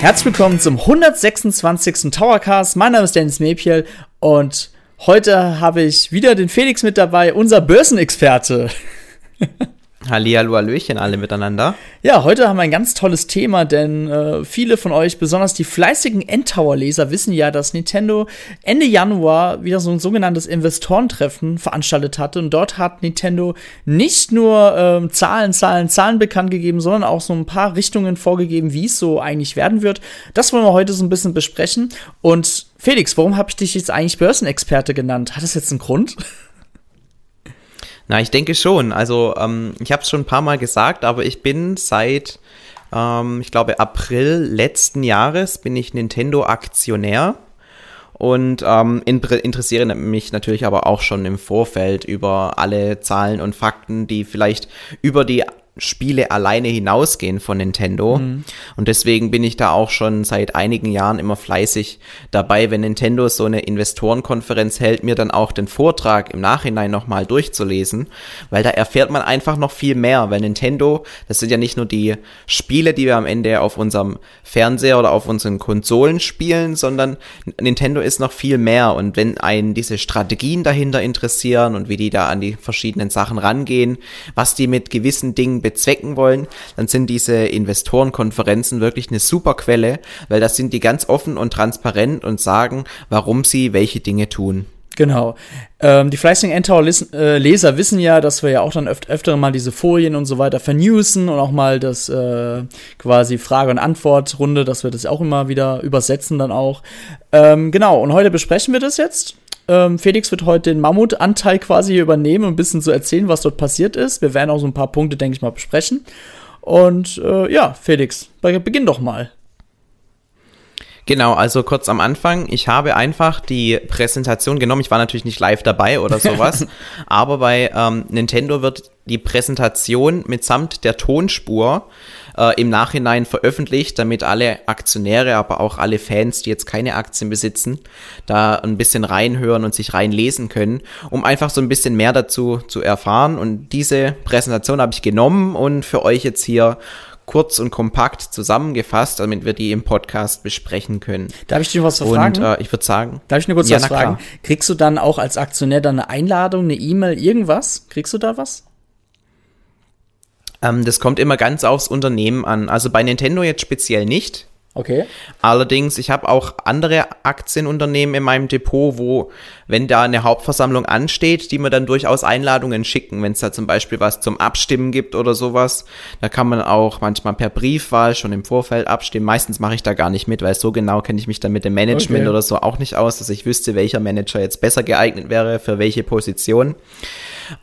Herzlich willkommen zum 126. Towercast. Mein Name ist Dennis Mepiel und heute habe ich wieder den Felix mit dabei, unser Börsenexperte. Hallihallo, Hallöchen alle miteinander. Ja, heute haben wir ein ganz tolles Thema, denn äh, viele von euch, besonders die fleißigen Endtower-Leser, wissen ja, dass Nintendo Ende Januar wieder so ein sogenanntes Investorentreffen veranstaltet hatte. Und dort hat Nintendo nicht nur ähm, Zahlen, Zahlen, Zahlen bekannt gegeben, sondern auch so ein paar Richtungen vorgegeben, wie es so eigentlich werden wird. Das wollen wir heute so ein bisschen besprechen. Und Felix, warum habe ich dich jetzt eigentlich Börsenexperte genannt? Hat das jetzt einen Grund? Na, ich denke schon. Also ähm, ich habe es schon ein paar Mal gesagt, aber ich bin seit, ähm, ich glaube, April letzten Jahres bin ich Nintendo-Aktionär und ähm, interessiere mich natürlich aber auch schon im Vorfeld über alle Zahlen und Fakten, die vielleicht über die Spiele alleine hinausgehen von Nintendo. Mhm. Und deswegen bin ich da auch schon seit einigen Jahren immer fleißig dabei, wenn Nintendo so eine Investorenkonferenz hält, mir dann auch den Vortrag im Nachhinein nochmal durchzulesen, weil da erfährt man einfach noch viel mehr, weil Nintendo, das sind ja nicht nur die Spiele, die wir am Ende auf unserem Fernseher oder auf unseren Konsolen spielen, sondern Nintendo ist noch viel mehr. Und wenn einen diese Strategien dahinter interessieren und wie die da an die verschiedenen Sachen rangehen, was die mit gewissen Dingen bezwecken wollen, dann sind diese Investorenkonferenzen wirklich eine super Quelle, weil das sind die ganz offen und transparent und sagen, warum sie welche Dinge tun. Genau. Ähm, die fleißigen Endtower-Leser wissen ja, dass wir ja auch dann öf öfter mal diese Folien und so weiter vernewsen und auch mal das äh, quasi Frage- und Antwort-Runde, dass wir das auch immer wieder übersetzen dann auch. Ähm, genau, und heute besprechen wir das jetzt. Ähm, Felix wird heute den Mammutanteil quasi übernehmen und ein bisschen so erzählen, was dort passiert ist. Wir werden auch so ein paar Punkte, denke ich mal, besprechen. Und äh, ja, Felix, beginn doch mal. Genau, also kurz am Anfang. Ich habe einfach die Präsentation genommen. Ich war natürlich nicht live dabei oder sowas, aber bei ähm, Nintendo wird die Präsentation mitsamt der Tonspur äh, im Nachhinein veröffentlicht, damit alle Aktionäre, aber auch alle Fans, die jetzt keine Aktien besitzen, da ein bisschen reinhören und sich reinlesen können, um einfach so ein bisschen mehr dazu zu erfahren. Und diese Präsentation habe ich genommen und für euch jetzt hier kurz und kompakt zusammengefasst, damit wir die im Podcast besprechen können. Darf ich noch was fragen? Und äh, ich würde sagen. Darf ich nur kurz ja, was fragen? Klar. Kriegst du dann auch als Aktionär dann eine Einladung, eine E-Mail, irgendwas? Kriegst du da was? Ähm, das kommt immer ganz aufs Unternehmen an. Also bei Nintendo jetzt speziell nicht. Okay. Allerdings, ich habe auch andere Aktienunternehmen in meinem Depot, wo, wenn da eine Hauptversammlung ansteht, die mir dann durchaus Einladungen schicken, wenn es da zum Beispiel was zum Abstimmen gibt oder sowas. Da kann man auch manchmal per Briefwahl schon im Vorfeld abstimmen. Meistens mache ich da gar nicht mit, weil so genau kenne ich mich dann mit dem Management okay. oder so auch nicht aus, dass ich wüsste, welcher Manager jetzt besser geeignet wäre für welche Position.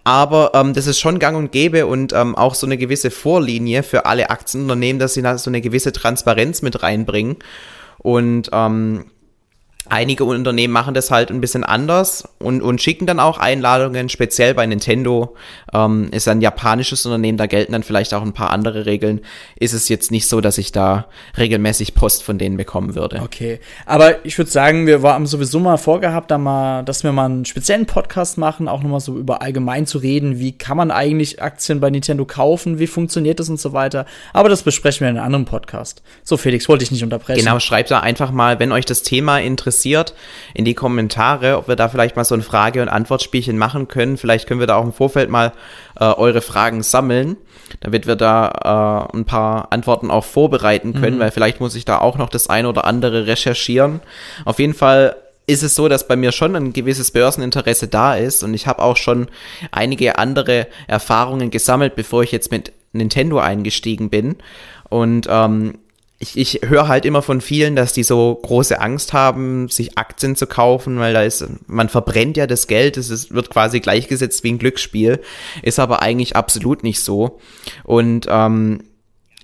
Aber ähm, das ist schon gang und gäbe und ähm, auch so eine gewisse Vorlinie für alle Aktienunternehmen, dass sie da so eine gewisse Transparenz mit reinbringen. Und ähm, Einige Unternehmen machen das halt ein bisschen anders und, und schicken dann auch Einladungen, speziell bei Nintendo. Ähm, ist ein japanisches Unternehmen, da gelten dann vielleicht auch ein paar andere Regeln. Ist es jetzt nicht so, dass ich da regelmäßig Post von denen bekommen würde. Okay, aber ich würde sagen, wir haben sowieso mal vorgehabt, da mal, dass wir mal einen speziellen Podcast machen, auch nochmal so über allgemein zu reden. Wie kann man eigentlich Aktien bei Nintendo kaufen? Wie funktioniert das und so weiter? Aber das besprechen wir in einem anderen Podcast. So, Felix, wollte ich nicht unterbrechen. Genau, schreibt da einfach mal, wenn euch das Thema interessiert interessiert, in die Kommentare, ob wir da vielleicht mal so ein Frage- und Antwortspielchen machen können. Vielleicht können wir da auch im Vorfeld mal äh, eure Fragen sammeln, damit wir da äh, ein paar Antworten auch vorbereiten können, mhm. weil vielleicht muss ich da auch noch das eine oder andere recherchieren. Auf jeden Fall ist es so, dass bei mir schon ein gewisses Börseninteresse da ist und ich habe auch schon einige andere Erfahrungen gesammelt, bevor ich jetzt mit Nintendo eingestiegen bin. Und ähm, ich, ich höre halt immer von vielen, dass die so große Angst haben, sich Aktien zu kaufen, weil da ist, man verbrennt ja das Geld, es ist, wird quasi gleichgesetzt wie ein Glücksspiel, ist aber eigentlich absolut nicht so. Und ähm,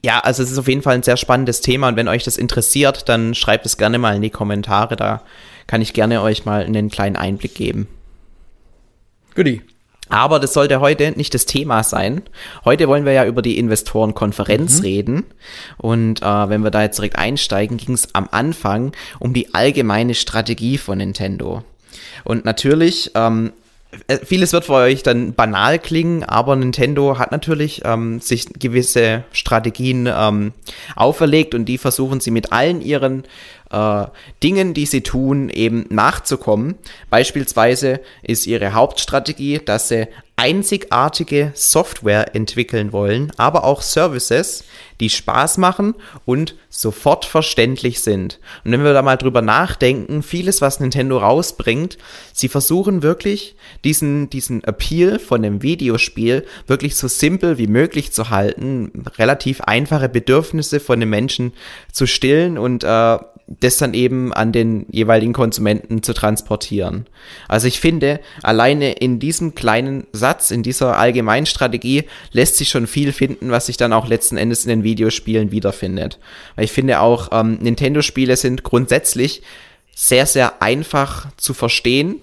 ja, also es ist auf jeden Fall ein sehr spannendes Thema und wenn euch das interessiert, dann schreibt es gerne mal in die Kommentare, da kann ich gerne euch mal einen kleinen Einblick geben. Goodie. Aber das sollte heute nicht das Thema sein. Heute wollen wir ja über die Investorenkonferenz mhm. reden. Und äh, wenn wir da jetzt direkt einsteigen, ging es am Anfang um die allgemeine Strategie von Nintendo. Und natürlich ähm, äh, vieles wird für euch dann banal klingen, aber Nintendo hat natürlich ähm, sich gewisse Strategien ähm, auferlegt und die versuchen sie mit allen ihren äh, Dingen, die sie tun, eben nachzukommen. Beispielsweise ist ihre Hauptstrategie, dass sie einzigartige Software entwickeln wollen, aber auch Services, die Spaß machen und sofort verständlich sind. Und wenn wir da mal drüber nachdenken, vieles, was Nintendo rausbringt, sie versuchen wirklich diesen, diesen Appeal von einem Videospiel wirklich so simpel wie möglich zu halten, relativ einfache Bedürfnisse von den Menschen zu stillen und äh, das dann eben an den jeweiligen Konsumenten zu transportieren. Also ich finde, alleine in diesem kleinen Satz, in dieser allgemeinen Strategie lässt sich schon viel finden, was sich dann auch letzten Endes in den Videospielen wiederfindet. Weil ich finde auch, ähm, Nintendo-Spiele sind grundsätzlich sehr, sehr einfach zu verstehen.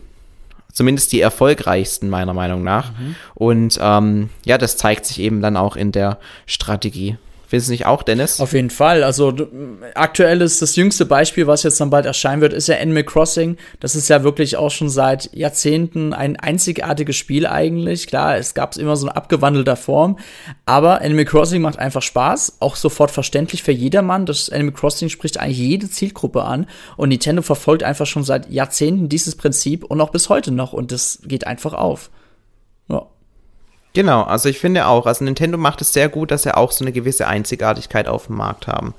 Zumindest die erfolgreichsten meiner Meinung nach. Mhm. Und ähm, ja, das zeigt sich eben dann auch in der Strategie. Findest du nicht auch, Dennis? Auf jeden Fall. Also aktuell ist das jüngste Beispiel, was jetzt dann bald erscheinen wird, ist ja Animal Crossing. Das ist ja wirklich auch schon seit Jahrzehnten ein einzigartiges Spiel eigentlich. Klar, es gab es immer so in abgewandelter Form, aber Animal Crossing macht einfach Spaß, auch sofort verständlich für jedermann. Das Animal Crossing spricht eigentlich jede Zielgruppe an und Nintendo verfolgt einfach schon seit Jahrzehnten dieses Prinzip und auch bis heute noch und das geht einfach auf. Genau, also ich finde auch, also Nintendo macht es sehr gut, dass sie auch so eine gewisse Einzigartigkeit auf dem Markt haben.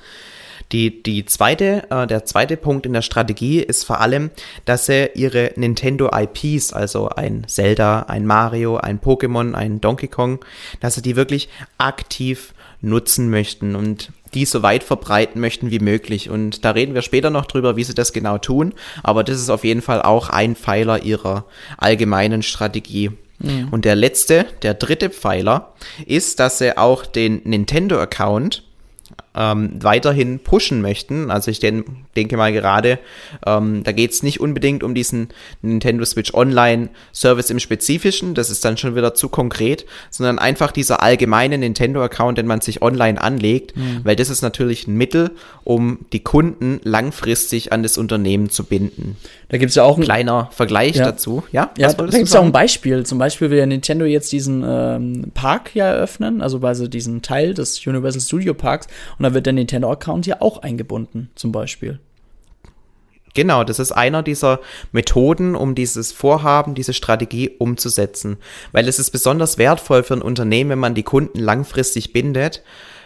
Die, die zweite, äh, der zweite Punkt in der Strategie ist vor allem, dass sie ihre Nintendo IPs, also ein Zelda, ein Mario, ein Pokémon, ein Donkey Kong, dass sie die wirklich aktiv nutzen möchten und die so weit verbreiten möchten wie möglich. Und da reden wir später noch drüber, wie sie das genau tun. Aber das ist auf jeden Fall auch ein Pfeiler ihrer allgemeinen Strategie. Und der letzte, der dritte Pfeiler, ist, dass sie auch den Nintendo-Account ähm, weiterhin pushen möchten. Also ich den, denke mal gerade, ähm, da geht es nicht unbedingt um diesen Nintendo Switch Online Service im Spezifischen, das ist dann schon wieder zu konkret, sondern einfach dieser allgemeine Nintendo-Account, den man sich online anlegt, mhm. weil das ist natürlich ein Mittel, um die Kunden langfristig an das Unternehmen zu binden. Da gibt es ja auch ein kleiner Vergleich ja. dazu. Ja, ja da gibt es auch ein Beispiel. Zum Beispiel will ja Nintendo jetzt diesen ähm, Park ja eröffnen, also quasi diesen Teil des Universal Studio Parks und da wird der Nintendo-Account ja auch eingebunden, zum Beispiel. Genau, das ist einer dieser Methoden, um dieses Vorhaben, diese Strategie umzusetzen. Weil es ist besonders wertvoll für ein Unternehmen, wenn man die Kunden langfristig bindet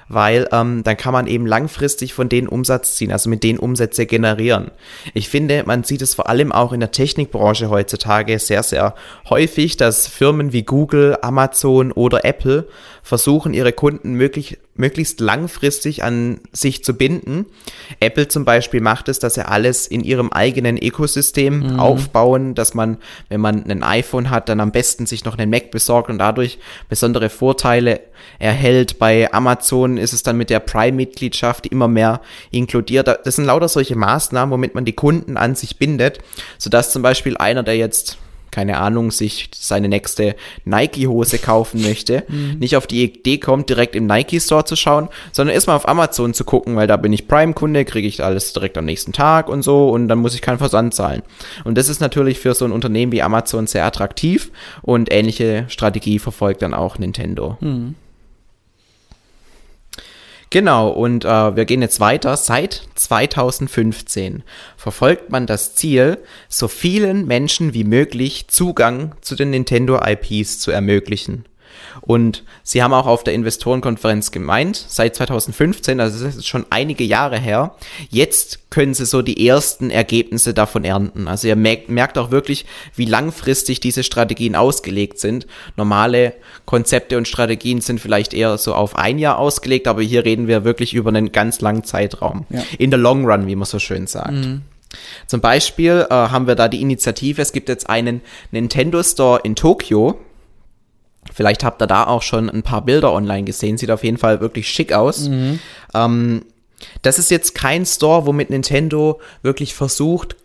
weil ähm, dann kann man eben langfristig von denen Umsatz ziehen, also mit denen Umsätze generieren. Ich finde, man sieht es vor allem auch in der Technikbranche heutzutage sehr, sehr häufig, dass Firmen wie Google, Amazon oder Apple versuchen, ihre Kunden möglich, möglichst langfristig an sich zu binden. Apple zum Beispiel macht es, dass sie alles in ihrem eigenen Ökosystem mhm. aufbauen, dass man, wenn man ein iPhone hat, dann am besten sich noch einen Mac besorgt und dadurch besondere Vorteile erhält. Bei Amazon ist es dann mit der Prime-Mitgliedschaft immer mehr inkludiert. Das sind lauter solche Maßnahmen, womit man die Kunden an sich bindet, sodass zum Beispiel einer, der jetzt keine Ahnung, sich seine nächste Nike-Hose kaufen möchte, mhm. nicht auf die Idee kommt, direkt im Nike-Store zu schauen, sondern erstmal auf Amazon zu gucken, weil da bin ich Prime-Kunde, kriege ich alles direkt am nächsten Tag und so und dann muss ich keinen Versand zahlen. Und das ist natürlich für so ein Unternehmen wie Amazon sehr attraktiv und ähnliche Strategie verfolgt dann auch Nintendo. Mhm. Genau, und äh, wir gehen jetzt weiter. Seit 2015 verfolgt man das Ziel, so vielen Menschen wie möglich Zugang zu den Nintendo IPs zu ermöglichen. Und sie haben auch auf der Investorenkonferenz gemeint, seit 2015, also das ist schon einige Jahre her, jetzt können sie so die ersten Ergebnisse davon ernten. Also ihr merkt, merkt auch wirklich, wie langfristig diese Strategien ausgelegt sind. Normale Konzepte und Strategien sind vielleicht eher so auf ein Jahr ausgelegt, aber hier reden wir wirklich über einen ganz langen Zeitraum. Ja. In the long run, wie man so schön sagt. Mhm. Zum Beispiel äh, haben wir da die Initiative, es gibt jetzt einen Nintendo Store in Tokio, Vielleicht habt ihr da auch schon ein paar Bilder online gesehen. Sieht auf jeden Fall wirklich schick aus. Mhm. Ähm, das ist jetzt kein Store, womit Nintendo wirklich versucht,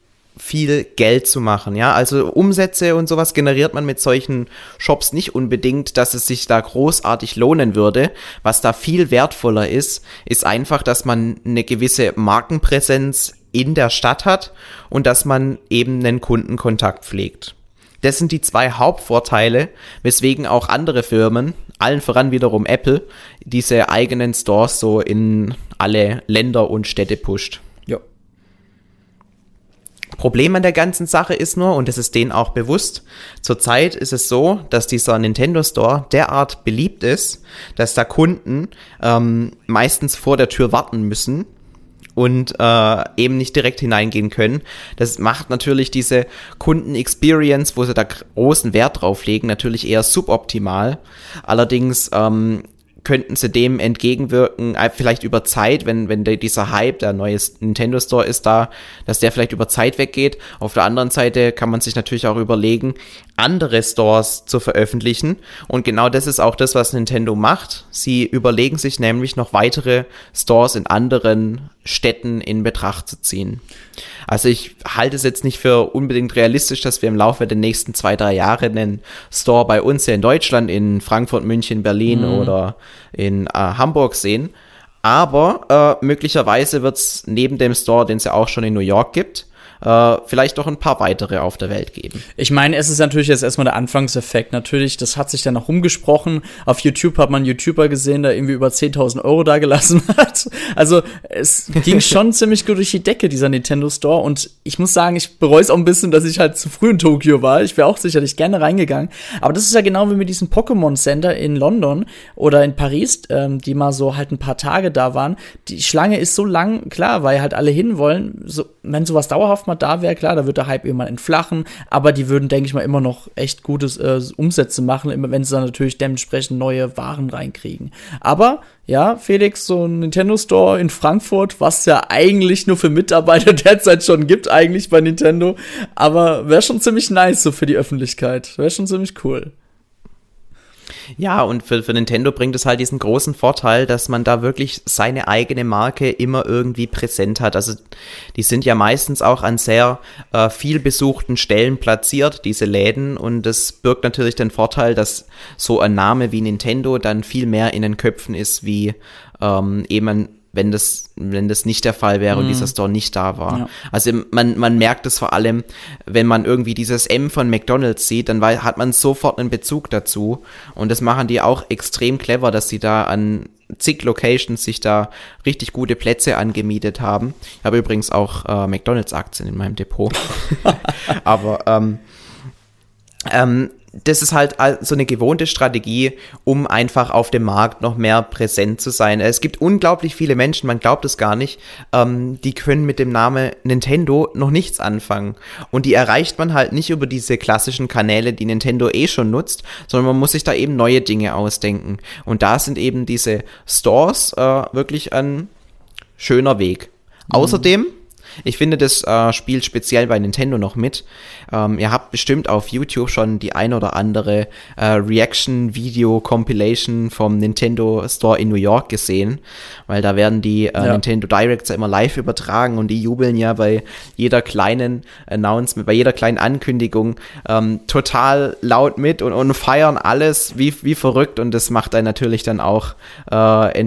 viel Geld zu machen, ja. Also Umsätze und sowas generiert man mit solchen Shops nicht unbedingt, dass es sich da großartig lohnen würde. Was da viel wertvoller ist, ist einfach, dass man eine gewisse Markenpräsenz in der Stadt hat und dass man eben einen Kundenkontakt pflegt. Das sind die zwei Hauptvorteile, weswegen auch andere Firmen, allen voran wiederum Apple, diese eigenen Stores so in alle Länder und Städte pusht. Ja. Problem an der ganzen Sache ist nur, und es ist denen auch bewusst, zurzeit ist es so, dass dieser Nintendo Store derart beliebt ist, dass da Kunden ähm, meistens vor der Tür warten müssen, und äh, eben nicht direkt hineingehen können. Das macht natürlich diese Kunden-Experience, wo sie da großen Wert drauf legen, natürlich eher suboptimal. Allerdings ähm, könnten sie dem entgegenwirken, äh, vielleicht über Zeit, wenn, wenn der, dieser Hype, der neue Nintendo Store ist da, dass der vielleicht über Zeit weggeht. Auf der anderen Seite kann man sich natürlich auch überlegen, andere Stores zu veröffentlichen. Und genau das ist auch das, was Nintendo macht. Sie überlegen sich nämlich noch weitere Stores in anderen Städten in Betracht zu ziehen. Also ich halte es jetzt nicht für unbedingt realistisch, dass wir im Laufe der nächsten zwei, drei Jahre einen Store bei uns hier in Deutschland, in Frankfurt, München, Berlin mhm. oder in äh, Hamburg sehen. Aber äh, möglicherweise wird es neben dem Store, den es ja auch schon in New York gibt, äh, vielleicht noch ein paar weitere auf der Welt geben. Ich meine, es ist natürlich jetzt erstmal der Anfangseffekt. Natürlich, das hat sich dann noch rumgesprochen. Auf YouTube hat man YouTuber gesehen, der irgendwie über 10.000 Euro da gelassen hat. Also es ging schon ziemlich gut durch die Decke, dieser Nintendo Store. Und ich muss sagen, ich bereue es auch ein bisschen, dass ich halt zu früh in Tokio war. Ich wäre auch sicherlich gerne reingegangen. Aber das ist ja genau wie mit diesem Pokémon Center in London oder in Paris, ähm, die mal so halt ein paar Tage da waren. Die Schlange ist so lang, klar, weil halt alle hinwollen. So, wenn sowas dauerhaft mal da wäre, klar, da wird der Hype irgendwann entflachen, aber die würden, denke ich mal, immer noch echt gutes äh, Umsätze machen, immer wenn sie dann natürlich dementsprechend neue Waren reinkriegen. Aber ja, Felix, so ein Nintendo Store in Frankfurt, was ja eigentlich nur für Mitarbeiter derzeit schon gibt, eigentlich bei Nintendo, aber wäre schon ziemlich nice so für die Öffentlichkeit. Wäre schon ziemlich cool. Ja, und für, für Nintendo bringt es halt diesen großen Vorteil, dass man da wirklich seine eigene Marke immer irgendwie präsent hat. Also die sind ja meistens auch an sehr äh, viel besuchten Stellen platziert, diese Läden. Und das birgt natürlich den Vorteil, dass so ein Name wie Nintendo dann viel mehr in den Köpfen ist, wie ähm, eben ein wenn das, wenn das nicht der Fall wäre mhm. und dieser Store nicht da war. Ja. Also man, man merkt es vor allem, wenn man irgendwie dieses M von McDonalds sieht, dann hat man sofort einen Bezug dazu. Und das machen die auch extrem clever, dass sie da an zig Locations sich da richtig gute Plätze angemietet haben. Ich habe übrigens auch äh, McDonalds-Aktien in meinem Depot. Aber ähm, ähm, das ist halt so eine gewohnte Strategie, um einfach auf dem Markt noch mehr präsent zu sein. Es gibt unglaublich viele Menschen, man glaubt es gar nicht, ähm, die können mit dem Namen Nintendo noch nichts anfangen. Und die erreicht man halt nicht über diese klassischen Kanäle, die Nintendo eh schon nutzt, sondern man muss sich da eben neue Dinge ausdenken. Und da sind eben diese Stores äh, wirklich ein schöner Weg. Mhm. Außerdem ich finde, das äh, spielt speziell bei Nintendo noch mit. Ähm, ihr habt bestimmt auf YouTube schon die ein oder andere äh, Reaction-Video-Compilation vom Nintendo Store in New York gesehen, weil da werden die äh, ja. Nintendo Directs ja immer live übertragen und die jubeln ja bei jeder kleinen Announcement, bei jeder kleinen Ankündigung ähm, total laut mit und, und feiern alles wie, wie verrückt und das macht einen natürlich dann auch äh,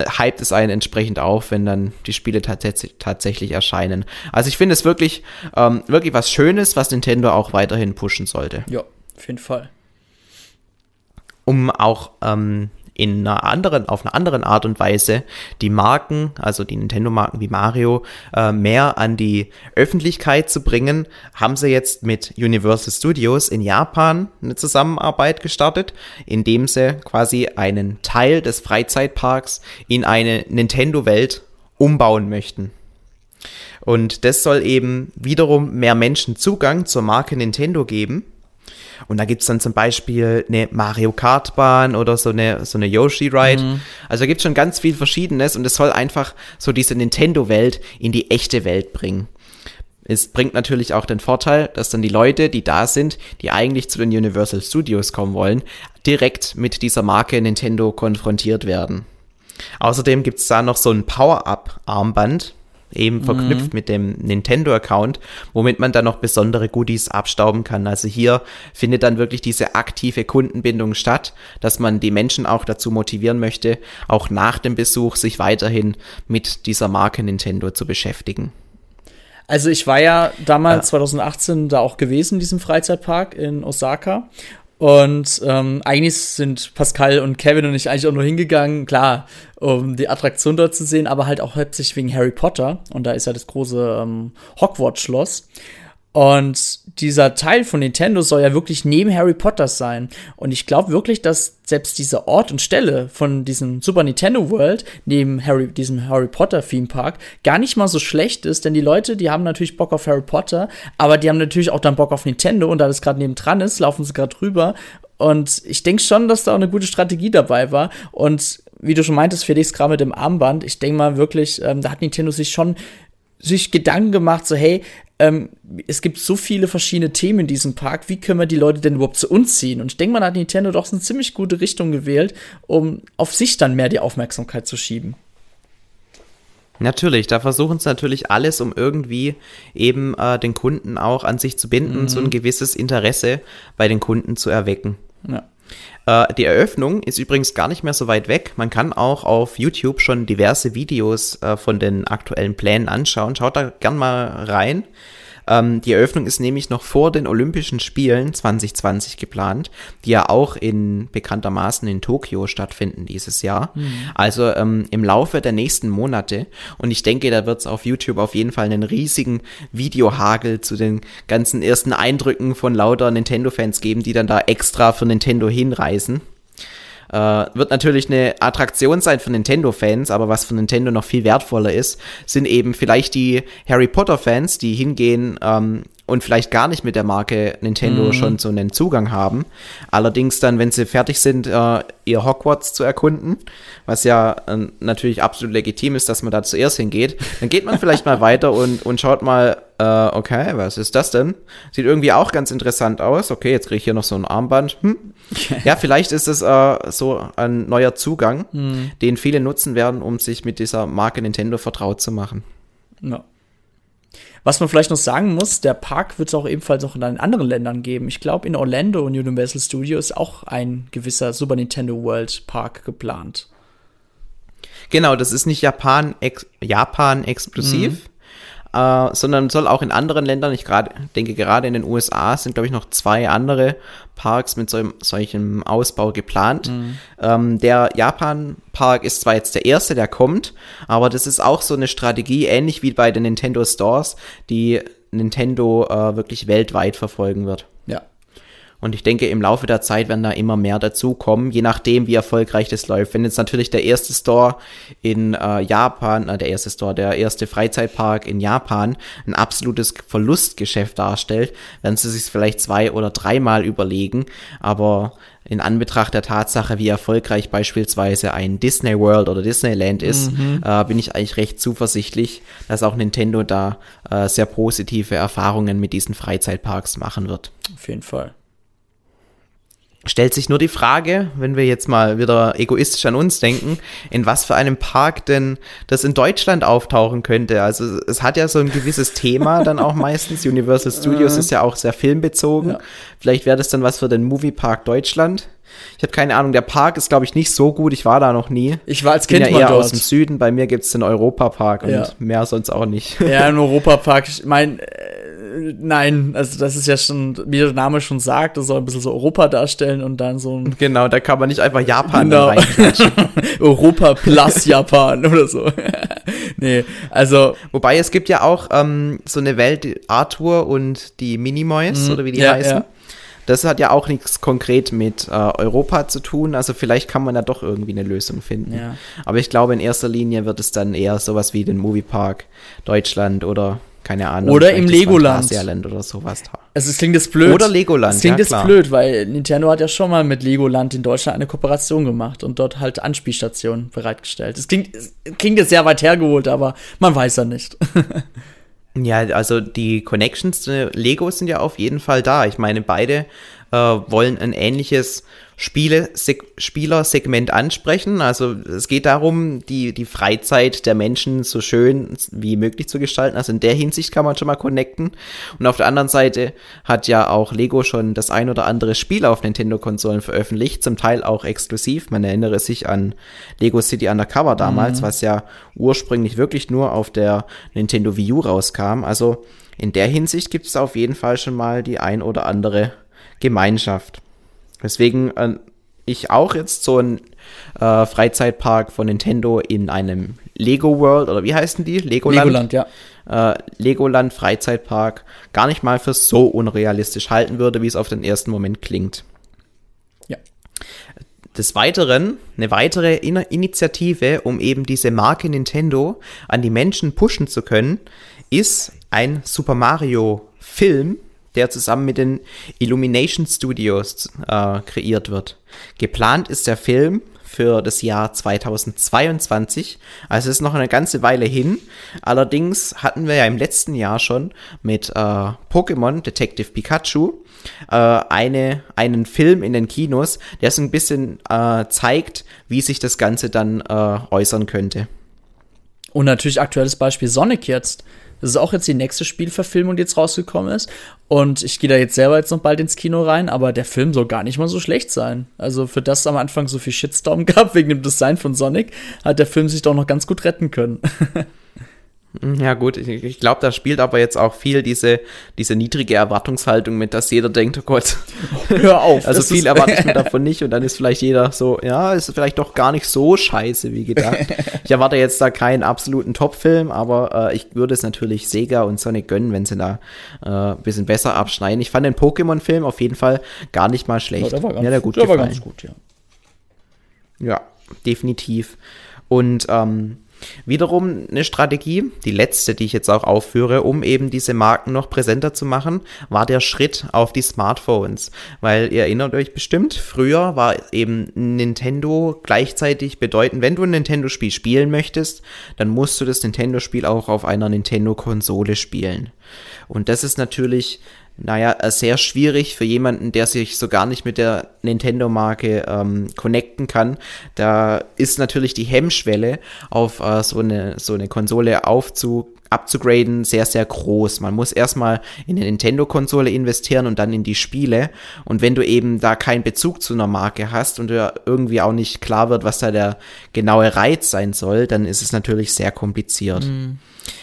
hypt es einen entsprechend auf, wenn dann die Spiele tatsächlich, tatsächlich erscheinen. Also ich finde es wirklich, ähm, wirklich was Schönes, was Nintendo auch weiterhin pushen sollte. Ja, auf jeden Fall. Um auch ähm, in einer anderen, auf einer anderen Art und Weise die Marken, also die Nintendo-Marken wie Mario, äh, mehr an die Öffentlichkeit zu bringen, haben sie jetzt mit Universal Studios in Japan eine Zusammenarbeit gestartet, indem sie quasi einen Teil des Freizeitparks in eine Nintendo-Welt umbauen möchten. Und das soll eben wiederum mehr Menschen Zugang zur Marke Nintendo geben und da gibt es dann zum Beispiel eine Mario Kart Bahn oder so eine, so eine Yoshi Ride. Mhm. Also da gibt es schon ganz viel Verschiedenes und es soll einfach so diese Nintendo-Welt in die echte Welt bringen. Es bringt natürlich auch den Vorteil, dass dann die Leute, die da sind, die eigentlich zu den Universal Studios kommen wollen, direkt mit dieser Marke Nintendo konfrontiert werden. Außerdem gibt es da noch so ein Power-Up-Armband, eben mhm. verknüpft mit dem Nintendo-Account, womit man dann noch besondere Goodies abstauben kann. Also hier findet dann wirklich diese aktive Kundenbindung statt, dass man die Menschen auch dazu motivieren möchte, auch nach dem Besuch sich weiterhin mit dieser Marke Nintendo zu beschäftigen. Also ich war ja damals ja. 2018 da auch gewesen in diesem Freizeitpark in Osaka und ähm, eigentlich sind Pascal und Kevin und ich eigentlich auch nur hingegangen, klar, um die Attraktion dort zu sehen, aber halt auch hauptsächlich wegen Harry Potter. Und da ist ja das große ähm, Hogwarts-Schloss. Und dieser Teil von Nintendo soll ja wirklich neben Harry Potter sein. Und ich glaube wirklich, dass selbst dieser Ort und Stelle von diesem Super Nintendo World neben Harry, diesem Harry Potter Theme Park gar nicht mal so schlecht ist, denn die Leute, die haben natürlich Bock auf Harry Potter, aber die haben natürlich auch dann Bock auf Nintendo und da das gerade neben dran ist, laufen sie gerade rüber. Und ich denke schon, dass da auch eine gute Strategie dabei war. Und wie du schon meintest, Felix, gerade mit dem Armband, ich denke mal wirklich, ähm, da hat Nintendo sich schon sich Gedanken gemacht, so hey, ähm, es gibt so viele verschiedene Themen in diesem Park, wie können wir die Leute denn überhaupt zu uns ziehen? Und ich denke, man hat Nintendo doch eine ziemlich gute Richtung gewählt, um auf sich dann mehr die Aufmerksamkeit zu schieben. Natürlich, da versuchen sie natürlich alles, um irgendwie eben äh, den Kunden auch an sich zu binden, mhm. so ein gewisses Interesse bei den Kunden zu erwecken. Ja. Äh, die Eröffnung ist übrigens gar nicht mehr so weit weg. Man kann auch auf YouTube schon diverse Videos äh, von den aktuellen Plänen anschauen. Schaut da gern mal rein. Ähm, die Eröffnung ist nämlich noch vor den Olympischen Spielen 2020 geplant, die ja auch in bekanntermaßen in Tokio stattfinden dieses Jahr. Mhm. Also ähm, im Laufe der nächsten Monate. Und ich denke, da wird es auf YouTube auf jeden Fall einen riesigen Videohagel zu den ganzen ersten Eindrücken von lauter Nintendo-Fans geben, die dann da extra für Nintendo hinreisen. Äh, wird natürlich eine Attraktion sein für Nintendo-Fans, aber was für Nintendo noch viel wertvoller ist, sind eben vielleicht die Harry Potter-Fans, die hingehen ähm, und vielleicht gar nicht mit der Marke Nintendo mhm. schon so einen Zugang haben. Allerdings dann, wenn sie fertig sind, äh, ihr Hogwarts zu erkunden, was ja äh, natürlich absolut legitim ist, dass man da zuerst hingeht, dann geht man vielleicht mal weiter und, und schaut mal, äh, okay, was ist das denn? Sieht irgendwie auch ganz interessant aus. Okay, jetzt kriege ich hier noch so ein Armband. Hm. ja, vielleicht ist es äh, so ein neuer Zugang, mhm. den viele nutzen werden, um sich mit dieser Marke Nintendo vertraut zu machen. Ja. Was man vielleicht noch sagen muss, der Park wird es auch ebenfalls auch in anderen Ländern geben. Ich glaube, in Orlando und Universal Studios ist auch ein gewisser Super Nintendo World Park geplant. Genau, das ist nicht Japan, ex Japan exklusiv. Mhm äh, sondern soll auch in anderen Ländern, ich grad, denke gerade in den USA sind, glaube ich, noch zwei andere Parks mit so, solchem Ausbau geplant. Mhm. Ähm, der Japan-Park ist zwar jetzt der erste, der kommt, aber das ist auch so eine Strategie, ähnlich wie bei den Nintendo Stores, die Nintendo äh, wirklich weltweit verfolgen wird. Und ich denke, im Laufe der Zeit werden da immer mehr dazukommen, je nachdem, wie erfolgreich das läuft. Wenn jetzt natürlich der erste Store in äh, Japan, äh, der erste Store, der erste Freizeitpark in Japan ein absolutes Verlustgeschäft darstellt, werden sie sich vielleicht zwei oder dreimal überlegen. Aber in Anbetracht der Tatsache, wie erfolgreich beispielsweise ein Disney World oder Disneyland ist, mhm. äh, bin ich eigentlich recht zuversichtlich, dass auch Nintendo da äh, sehr positive Erfahrungen mit diesen Freizeitparks machen wird. Auf jeden Fall stellt sich nur die Frage, wenn wir jetzt mal wieder egoistisch an uns denken, in was für einem Park denn das in Deutschland auftauchen könnte. Also es hat ja so ein gewisses Thema dann auch meistens. Universal Studios ist ja auch sehr filmbezogen. Ja. Vielleicht wäre das dann was für den Moviepark Deutschland. Ich habe keine Ahnung, der Park ist, glaube ich, nicht so gut. Ich war da noch nie. Ich war als Kind Bin ja eher dort. aus dem Süden. Bei mir gibt es den Europapark und ja. mehr sonst auch nicht. Ja, im Europapark. Ich meine, nein, also das ist ja schon, wie der Name schon sagt, das soll ein bisschen so Europa darstellen und dann so ein. Genau, da kann man nicht einfach Japan genau. Europa plus Japan oder so. nee, also. Wobei es gibt ja auch ähm, so eine Welt, Arthur und die Minimoys, mhm. oder wie die ja, heißen. Ja. Das hat ja auch nichts konkret mit äh, Europa zu tun, also vielleicht kann man da doch irgendwie eine Lösung finden. Ja. Aber ich glaube, in erster Linie wird es dann eher sowas wie den Moviepark Deutschland oder keine Ahnung. Oder im Legoland. oder sowas. Also es klingt jetzt blöd. Oder Legoland. Es klingt ja, jetzt blöd, weil Nintendo hat ja schon mal mit Legoland in Deutschland eine Kooperation gemacht und dort halt Anspielstationen bereitgestellt. Es klingt, es klingt jetzt sehr weit hergeholt, aber man weiß ja nicht. ja, also die Connections zu Lego sind ja auf jeden Fall da. Ich meine, beide äh, wollen ein ähnliches Spiele, Spielersegment ansprechen. Also es geht darum, die, die Freizeit der Menschen so schön wie möglich zu gestalten. Also in der Hinsicht kann man schon mal connecten. Und auf der anderen Seite hat ja auch Lego schon das ein oder andere Spiel auf Nintendo-Konsolen veröffentlicht, zum Teil auch exklusiv. Man erinnere sich an Lego City Undercover damals, mhm. was ja ursprünglich wirklich nur auf der Nintendo Wii U rauskam. Also in der Hinsicht gibt es auf jeden Fall schon mal die ein oder andere Gemeinschaft. Deswegen äh, ich auch jetzt so ein äh, Freizeitpark von Nintendo in einem Lego World oder wie heißen die? Legoland. Legoland, ja. Äh, Legoland Freizeitpark gar nicht mal für so unrealistisch halten würde, wie es auf den ersten Moment klingt. Ja. Des Weiteren, eine weitere In Initiative, um eben diese Marke Nintendo an die Menschen pushen zu können, ist ein Super Mario Film, der zusammen mit den Illumination Studios äh, kreiert wird. Geplant ist der Film für das Jahr 2022. Also ist noch eine ganze Weile hin. Allerdings hatten wir ja im letzten Jahr schon mit äh, Pokémon Detective Pikachu äh, eine, einen Film in den Kinos, der so ein bisschen äh, zeigt, wie sich das Ganze dann äh, äußern könnte. Und natürlich aktuelles Beispiel Sonic jetzt. Das ist auch jetzt die nächste Spielverfilmung, die jetzt rausgekommen ist. Und ich gehe da jetzt selber jetzt noch bald ins Kino rein, aber der Film soll gar nicht mal so schlecht sein. Also für das am Anfang so viel Shitstorm gab wegen dem Design von Sonic, hat der Film sich doch noch ganz gut retten können. Hm, ja, gut, ich, ich glaube, da spielt aber jetzt auch viel diese, diese niedrige Erwartungshaltung mit, dass jeder denkt, oh Gott, hör auf. also viel erwarte ich mir davon nicht und dann ist vielleicht jeder so, ja, ist vielleicht doch gar nicht so scheiße wie gedacht. ich erwarte jetzt da keinen absoluten Top-Film, aber äh, ich würde es natürlich Sega und Sonic gönnen, wenn sie da äh, ein bisschen besser abschneiden. Ich fand den Pokémon-Film auf jeden Fall gar nicht mal schlecht. Ja, der war ganz, ja, der gut der war ganz gut, ja. Ja, definitiv. Und ähm, Wiederum eine Strategie, die letzte, die ich jetzt auch aufführe, um eben diese Marken noch präsenter zu machen, war der Schritt auf die Smartphones. Weil ihr erinnert euch bestimmt, früher war eben Nintendo gleichzeitig bedeutend, wenn du ein Nintendo-Spiel spielen möchtest, dann musst du das Nintendo-Spiel auch auf einer Nintendo-Konsole spielen. Und das ist natürlich naja, äh, sehr schwierig für jemanden, der sich so gar nicht mit der Nintendo-Marke ähm, connecten kann. Da ist natürlich die Hemmschwelle, auf äh, so, eine, so eine Konsole aufzu abzugraden sehr, sehr groß. Man muss erstmal in eine Nintendo-Konsole investieren und dann in die Spiele. Und wenn du eben da keinen Bezug zu einer Marke hast und dir irgendwie auch nicht klar wird, was da der genaue Reiz sein soll, dann ist es natürlich sehr kompliziert. Mhm.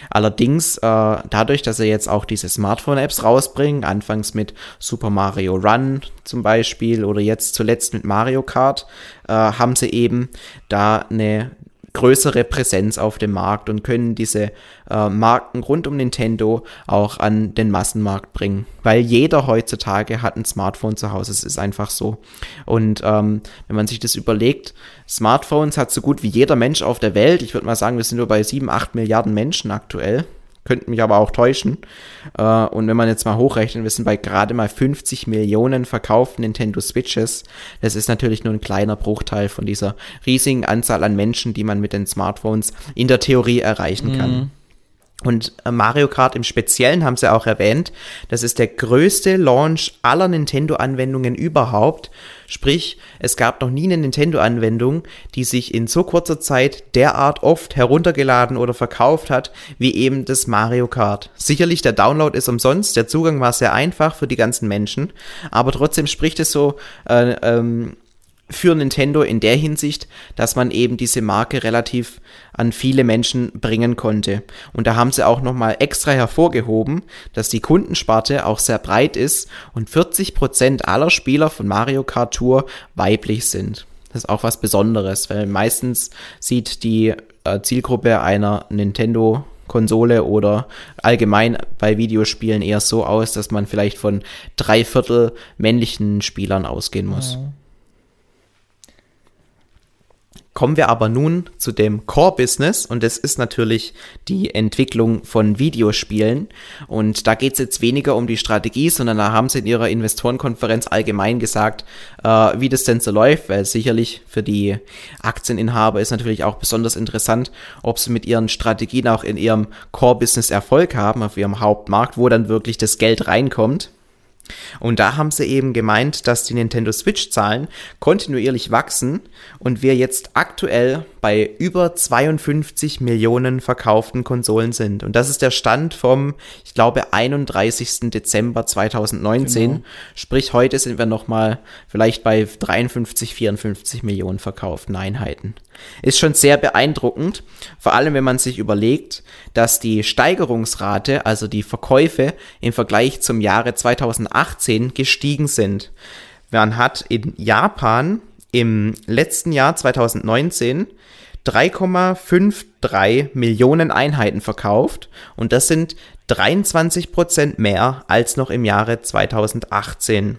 Allerdings, äh, dadurch, dass sie jetzt auch diese Smartphone-Apps rausbringen, anfangs mit Super Mario Run zum Beispiel oder jetzt zuletzt mit Mario Kart, äh, haben sie eben da eine größere Präsenz auf dem Markt und können diese äh, Marken rund um Nintendo auch an den Massenmarkt bringen. Weil jeder heutzutage hat ein Smartphone zu Hause. Es ist einfach so. Und ähm, wenn man sich das überlegt, Smartphones hat so gut wie jeder Mensch auf der Welt. Ich würde mal sagen, wir sind nur bei 7, 8 Milliarden Menschen aktuell könnte mich aber auch täuschen. Äh, und wenn man jetzt mal hochrechnet, wir sind bei gerade mal 50 Millionen verkauften Nintendo Switches. Das ist natürlich nur ein kleiner Bruchteil von dieser riesigen Anzahl an Menschen, die man mit den Smartphones in der Theorie erreichen kann. Mhm. Und äh, Mario Kart im Speziellen haben sie auch erwähnt. Das ist der größte Launch aller Nintendo-Anwendungen überhaupt. Sprich, es gab noch nie eine Nintendo-Anwendung, die sich in so kurzer Zeit derart oft heruntergeladen oder verkauft hat, wie eben das Mario Kart. Sicherlich, der Download ist umsonst, der Zugang war sehr einfach für die ganzen Menschen, aber trotzdem spricht es so äh, ähm, für Nintendo in der Hinsicht, dass man eben diese Marke relativ an viele Menschen bringen konnte. Und da haben sie auch nochmal extra hervorgehoben, dass die Kundensparte auch sehr breit ist und 40 Prozent aller Spieler von Mario Kart Tour weiblich sind. Das ist auch was Besonderes, weil meistens sieht die äh, Zielgruppe einer Nintendo Konsole oder allgemein bei Videospielen eher so aus, dass man vielleicht von drei Viertel männlichen Spielern ausgehen muss. Ja. Kommen wir aber nun zu dem Core-Business und das ist natürlich die Entwicklung von Videospielen. Und da geht es jetzt weniger um die Strategie, sondern da haben sie in ihrer Investorenkonferenz allgemein gesagt, äh, wie das denn so läuft, weil sicherlich für die Aktieninhaber ist natürlich auch besonders interessant, ob sie mit ihren Strategien auch in ihrem Core-Business Erfolg haben, auf ihrem Hauptmarkt, wo dann wirklich das Geld reinkommt. Und da haben sie eben gemeint, dass die Nintendo Switch-Zahlen kontinuierlich wachsen und wir jetzt aktuell bei über 52 Millionen verkauften Konsolen sind. Und das ist der Stand vom, ich glaube, 31. Dezember 2019. Genau. Sprich, heute sind wir nochmal vielleicht bei 53, 54 Millionen verkauften Einheiten. Ist schon sehr beeindruckend, vor allem wenn man sich überlegt, dass die Steigerungsrate, also die Verkäufe im Vergleich zum Jahre 2018 gestiegen sind. Man hat in Japan im letzten Jahr 2019 3,53 Millionen Einheiten verkauft und das sind 23 Prozent mehr als noch im Jahre 2018.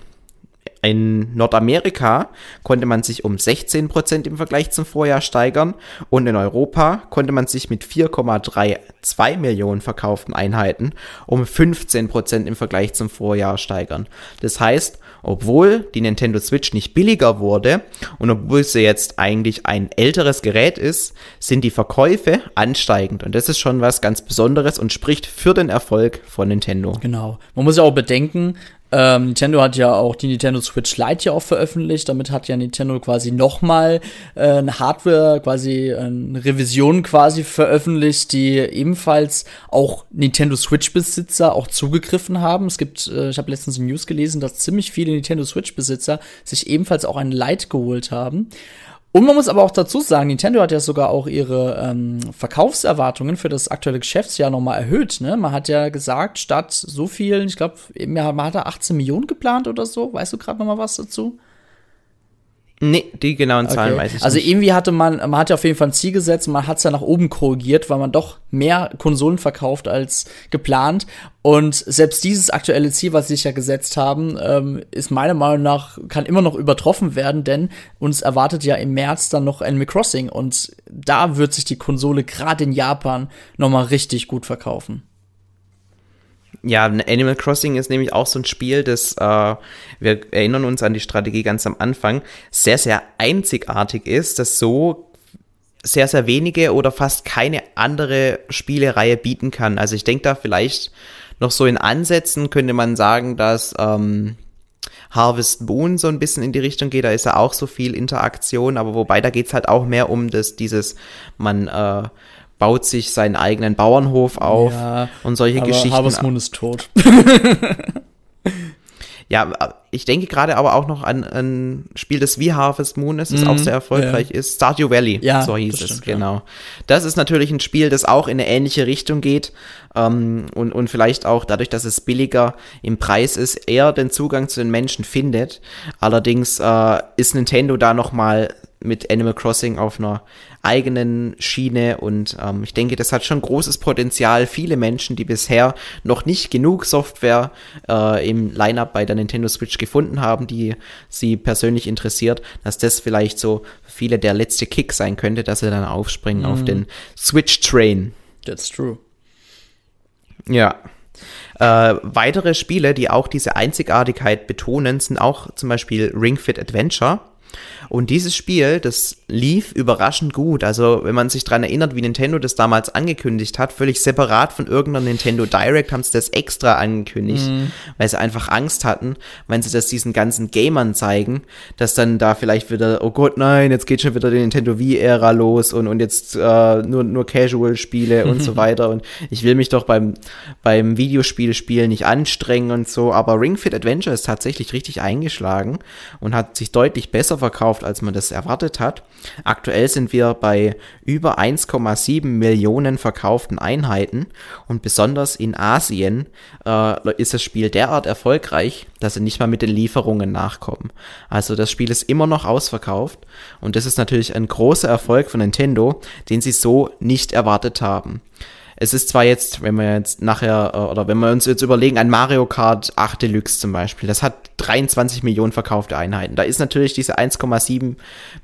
In Nordamerika konnte man sich um 16 Prozent im Vergleich zum Vorjahr steigern und in Europa konnte man sich mit 4,32 Millionen verkauften Einheiten um 15 Prozent im Vergleich zum Vorjahr steigern. Das heißt, obwohl die Nintendo Switch nicht billiger wurde und obwohl sie jetzt eigentlich ein älteres Gerät ist, sind die Verkäufe ansteigend und das ist schon was ganz Besonderes und spricht für den Erfolg von Nintendo. Genau. Man muss ja auch bedenken, ähm, Nintendo hat ja auch die Nintendo Switch Lite ja auch veröffentlicht. Damit hat ja Nintendo quasi nochmal äh, eine Hardware, quasi eine Revision quasi veröffentlicht, die ebenfalls auch Nintendo Switch-Besitzer auch zugegriffen haben. Es gibt, äh, ich habe letztens News gelesen, dass ziemlich viele Nintendo Switch-Besitzer sich ebenfalls auch ein Lite geholt haben. Und man muss aber auch dazu sagen, Nintendo hat ja sogar auch ihre ähm, Verkaufserwartungen für das aktuelle Geschäftsjahr nochmal erhöht. Ne? Man hat ja gesagt, statt so vielen, ich glaube, man hat da 18 Millionen geplant oder so. Weißt du gerade nochmal was dazu? Nee, die genauen Zahlen okay. weiß ich also nicht. Also irgendwie hatte man, man hat ja auf jeden Fall ein Ziel gesetzt, man hat es ja nach oben korrigiert, weil man doch mehr Konsolen verkauft als geplant. Und selbst dieses aktuelle Ziel, was sie sich ja gesetzt haben, ähm, ist meiner Meinung nach, kann immer noch übertroffen werden, denn uns erwartet ja im März dann noch Animal Crossing und da wird sich die Konsole gerade in Japan nochmal richtig gut verkaufen. Ja, Animal Crossing ist nämlich auch so ein Spiel, das, äh, wir erinnern uns an die Strategie ganz am Anfang, sehr, sehr einzigartig ist, das so sehr, sehr wenige oder fast keine andere Spielereihe bieten kann. Also ich denke da vielleicht noch so in Ansätzen könnte man sagen, dass ähm, Harvest Moon so ein bisschen in die Richtung geht, da ist ja auch so viel Interaktion, aber wobei da geht's halt auch mehr um das, dieses, man äh, baut sich seinen eigenen Bauernhof auf ja, und solche aber Geschichten. Harvest Moon ist tot. ja, ich denke gerade aber auch noch an ein Spiel, das wie Harvest Moon ist, das mm, auch sehr erfolgreich ja. ist. Stardew Valley, ja, so hieß es, genau. Ja. Das ist natürlich ein Spiel, das auch in eine ähnliche Richtung geht ähm, und, und vielleicht auch dadurch, dass es billiger im Preis ist, eher den Zugang zu den Menschen findet. Allerdings äh, ist Nintendo da noch mal mit Animal Crossing auf einer eigenen Schiene und ähm, ich denke, das hat schon großes Potenzial. Viele Menschen, die bisher noch nicht genug Software äh, im Lineup bei der Nintendo Switch gefunden haben, die sie persönlich interessiert, dass das vielleicht so viele der letzte Kick sein könnte, dass sie dann aufspringen mm. auf mhm. den Switch Train. That's true. Ja. Äh, weitere Spiele, die auch diese Einzigartigkeit betonen, sind auch zum Beispiel Ring Fit Adventure. Und dieses Spiel, das lief überraschend gut. Also, wenn man sich daran erinnert, wie Nintendo das damals angekündigt hat, völlig separat von irgendeiner Nintendo Direct haben sie das extra angekündigt, mhm. weil sie einfach Angst hatten, wenn sie das diesen ganzen Gamern zeigen, dass dann da vielleicht wieder, oh Gott, nein, jetzt geht schon wieder die Nintendo Wii-Ära los und, und jetzt äh, nur, nur Casual-Spiele und so weiter. Und ich will mich doch beim, beim Videospielspiel nicht anstrengen und so. Aber Ring Fit Adventure ist tatsächlich richtig eingeschlagen und hat sich deutlich besser verkauft, als man das erwartet hat. Aktuell sind wir bei über 1,7 Millionen verkauften Einheiten und besonders in Asien äh, ist das Spiel derart erfolgreich, dass sie nicht mal mit den Lieferungen nachkommen. Also das Spiel ist immer noch ausverkauft und das ist natürlich ein großer Erfolg von Nintendo, den sie so nicht erwartet haben. Es ist zwar jetzt, wenn wir jetzt nachher, äh, oder wenn wir uns jetzt überlegen, ein Mario Kart 8 Deluxe zum Beispiel, das hat 23 Millionen verkaufte Einheiten. Da ist natürlich diese 1,7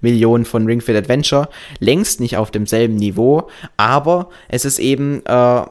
Millionen von Ring Fit Adventure längst nicht auf demselben Niveau, aber es ist eben äh,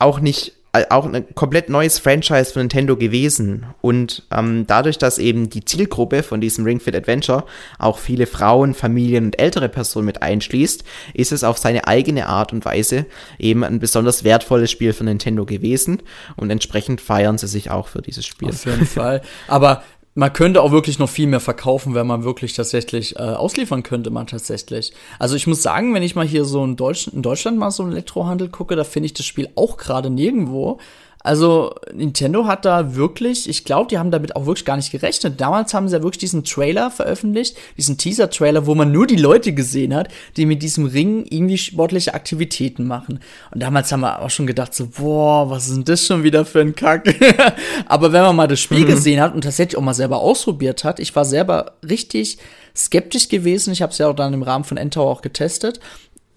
auch nicht auch ein komplett neues Franchise von Nintendo gewesen. Und ähm, dadurch, dass eben die Zielgruppe von diesem Ring Fit Adventure auch viele Frauen, Familien und ältere Personen mit einschließt, ist es auf seine eigene Art und Weise eben ein besonders wertvolles Spiel von Nintendo gewesen. Und entsprechend feiern sie sich auch für dieses Spiel. Auf jeden Fall. Aber man könnte auch wirklich noch viel mehr verkaufen, wenn man wirklich tatsächlich äh, ausliefern könnte, man tatsächlich. Also ich muss sagen, wenn ich mal hier so in, Deutsch, in Deutschland mal so einen Elektrohandel gucke, da finde ich das Spiel auch gerade nirgendwo. Also Nintendo hat da wirklich, ich glaube, die haben damit auch wirklich gar nicht gerechnet. Damals haben sie ja wirklich diesen Trailer veröffentlicht, diesen Teaser-Trailer, wo man nur die Leute gesehen hat, die mit diesem Ring irgendwie sportliche Aktivitäten machen. Und damals haben wir auch schon gedacht, so, boah, was ist denn das schon wieder für ein Kack? Aber wenn man mal das Spiel mhm. gesehen hat und tatsächlich auch mal selber ausprobiert hat, ich war selber richtig skeptisch gewesen. Ich habe es ja auch dann im Rahmen von Endtower auch getestet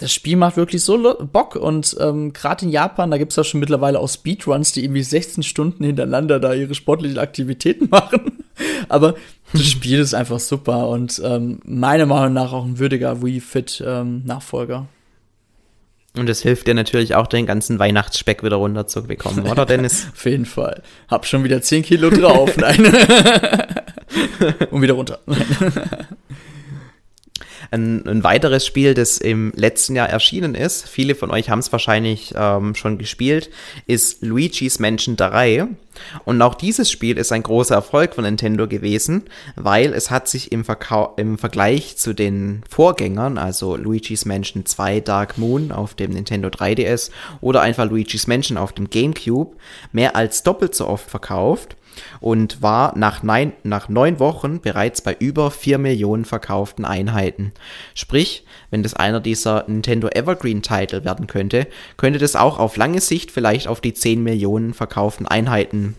das Spiel macht wirklich so Bock und ähm, gerade in Japan, da gibt es ja schon mittlerweile auch Speedruns, die irgendwie 16 Stunden hintereinander da ihre sportlichen Aktivitäten machen. Aber das Spiel ist einfach super und ähm, meiner Meinung nach auch ein würdiger Wii Fit ähm, Nachfolger. Und es hilft dir natürlich auch, den ganzen Weihnachtsspeck wieder runterzubekommen, oder Dennis? Auf jeden Fall. Hab schon wieder 10 Kilo drauf. Nein. und wieder runter. Ein, ein, weiteres Spiel, das im letzten Jahr erschienen ist, viele von euch haben es wahrscheinlich ähm, schon gespielt, ist Luigi's Mansion 3. Und auch dieses Spiel ist ein großer Erfolg von Nintendo gewesen, weil es hat sich im, Verkau im Vergleich zu den Vorgängern, also Luigi's Mansion 2 Dark Moon auf dem Nintendo 3DS oder einfach Luigi's Mansion auf dem GameCube, mehr als doppelt so oft verkauft und war nach, neun, nach neun Wochen bereits bei über vier Millionen verkauften Einheiten. Sprich, wenn das einer dieser Nintendo Evergreen-Titel werden könnte, könnte das auch auf lange Sicht vielleicht auf die 10 Millionen verkauften Einheiten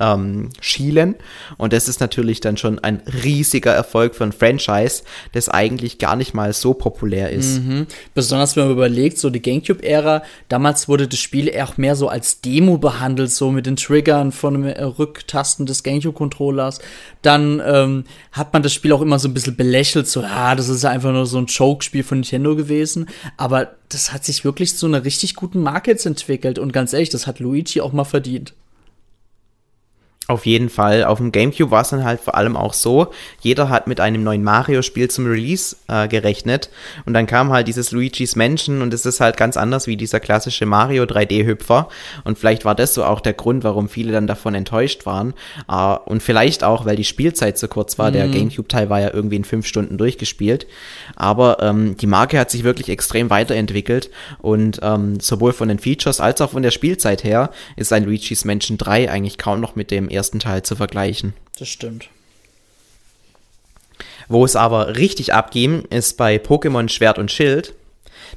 ähm, schielen. Und das ist natürlich dann schon ein riesiger Erfolg für ein Franchise, das eigentlich gar nicht mal so populär ist. Mhm. Besonders wenn man überlegt, so die GameCube-Ära, damals wurde das Spiel auch mehr so als Demo behandelt, so mit den Triggern von dem äh, Rücktasten des GameCube-Controllers. Dann ähm, hat man das Spiel auch immer so ein bisschen belächelt, so, ja, das ist einfach nur so ein Choke-Spiel von Nintendo gewesen. Aber das hat sich wirklich zu einer richtig guten Marke jetzt entwickelt. Und ganz ehrlich, das hat Luigi auch mal verdient. Auf jeden Fall. Auf dem GameCube war es dann halt vor allem auch so, jeder hat mit einem neuen Mario-Spiel zum Release äh, gerechnet. Und dann kam halt dieses Luigi's Mansion und es ist halt ganz anders wie dieser klassische Mario 3D-Hüpfer und vielleicht war das so auch der Grund, warum viele dann davon enttäuscht waren. Äh, und vielleicht auch, weil die Spielzeit so kurz war, mhm. der GameCube-Teil war ja irgendwie in fünf Stunden durchgespielt, aber ähm, die Marke hat sich wirklich extrem weiterentwickelt. Und ähm, sowohl von den Features als auch von der Spielzeit her ist ein Luigi's Mansion 3 eigentlich kaum noch mit dem ersten Teil zu vergleichen. Das stimmt. Wo es aber richtig abging, ist bei Pokémon Schwert und Schild.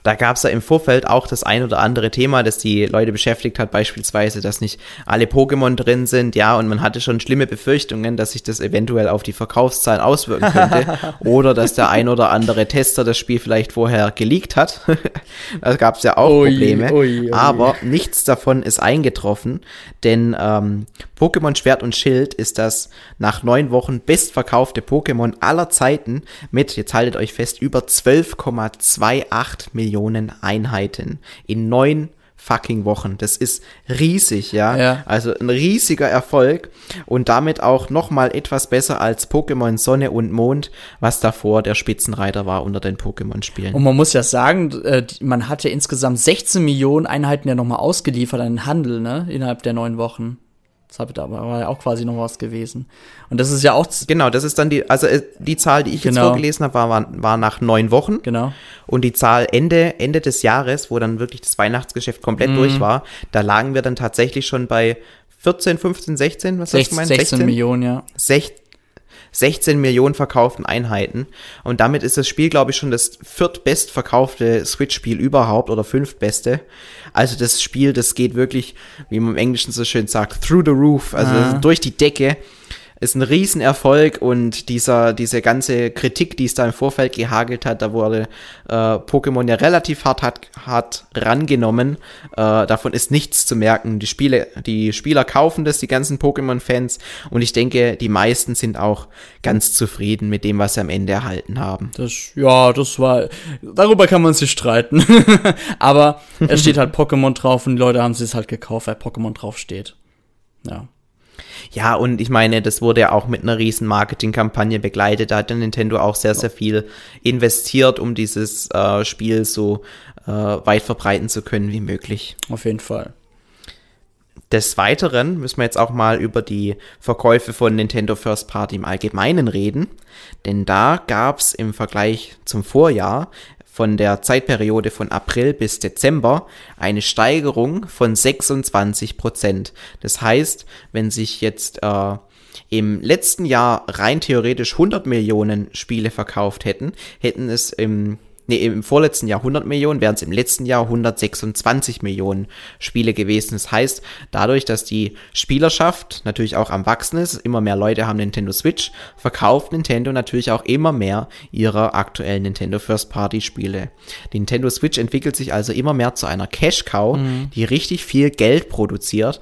Da gab es ja im Vorfeld auch das ein oder andere Thema, das die Leute beschäftigt hat, beispielsweise, dass nicht alle Pokémon drin sind, ja, und man hatte schon schlimme Befürchtungen, dass sich das eventuell auf die Verkaufszahlen auswirken könnte oder dass der ein oder andere Tester das Spiel vielleicht vorher geleakt hat. da gab es ja auch ui, Probleme. Ui, ui. Aber nichts davon ist eingetroffen, denn ähm, Pokémon Schwert und Schild ist das nach neun Wochen bestverkaufte Pokémon aller Zeiten mit, jetzt haltet euch fest, über 12,28 Millionen Einheiten in neun fucking Wochen. Das ist riesig, ja? ja. Also ein riesiger Erfolg und damit auch noch mal etwas besser als Pokémon Sonne und Mond, was davor der Spitzenreiter war unter den Pokémon-Spielen. Und man muss ja sagen, äh, man hat ja insgesamt 16 Millionen Einheiten ja noch mal ausgeliefert an den Handel, ne? Innerhalb der neun Wochen. Das war ja auch quasi noch was gewesen. Und das ist ja auch. Genau, das ist dann die, also äh, die Zahl, die ich genau. jetzt vorgelesen habe, war, war nach neun Wochen. Genau. Und die Zahl Ende, Ende des Jahres, wo dann wirklich das Weihnachtsgeschäft komplett mhm. durch war, da lagen wir dann tatsächlich schon bei 14, 15, 16, was 16, hast du gemeint? 16, 16 Millionen, ja. 16, 16 Millionen verkauften Einheiten. Und damit ist das Spiel, glaube ich, schon das viertbestverkaufte Switch-Spiel überhaupt oder fünftbeste. Also das Spiel, das geht wirklich, wie man im Englischen so schön sagt, through the roof, also ah. durch die Decke. Ist ein Riesenerfolg und dieser, diese ganze Kritik, die es da im Vorfeld gehagelt hat, da wurde äh, Pokémon ja relativ hart, hart, hart rangenommen. Äh, davon ist nichts zu merken. Die Spiele, die Spieler kaufen das, die ganzen Pokémon-Fans und ich denke, die meisten sind auch ganz zufrieden mit dem, was sie am Ende erhalten haben. Das, ja, das war, darüber kann man sich streiten. Aber es steht halt Pokémon drauf und die Leute haben es halt gekauft, weil Pokémon drauf steht. Ja. Ja, und ich meine, das wurde ja auch mit einer riesen Marketingkampagne begleitet. Da hat Nintendo auch sehr, sehr viel investiert, um dieses äh, Spiel so äh, weit verbreiten zu können wie möglich. Auf jeden Fall. Des Weiteren müssen wir jetzt auch mal über die Verkäufe von Nintendo First Party im Allgemeinen reden, denn da gab es im Vergleich zum Vorjahr von der Zeitperiode von April bis Dezember eine Steigerung von 26 Prozent. Das heißt, wenn sich jetzt äh, im letzten Jahr rein theoretisch 100 Millionen Spiele verkauft hätten, hätten es im nee, im vorletzten Jahr 100 Millionen, wären es im letzten Jahr 126 Millionen Spiele gewesen. Das heißt, dadurch, dass die Spielerschaft natürlich auch am Wachsen ist, immer mehr Leute haben Nintendo Switch, verkauft Nintendo natürlich auch immer mehr ihrer aktuellen Nintendo First Party Spiele. Die Nintendo Switch entwickelt sich also immer mehr zu einer Cash Cow, mhm. die richtig viel Geld produziert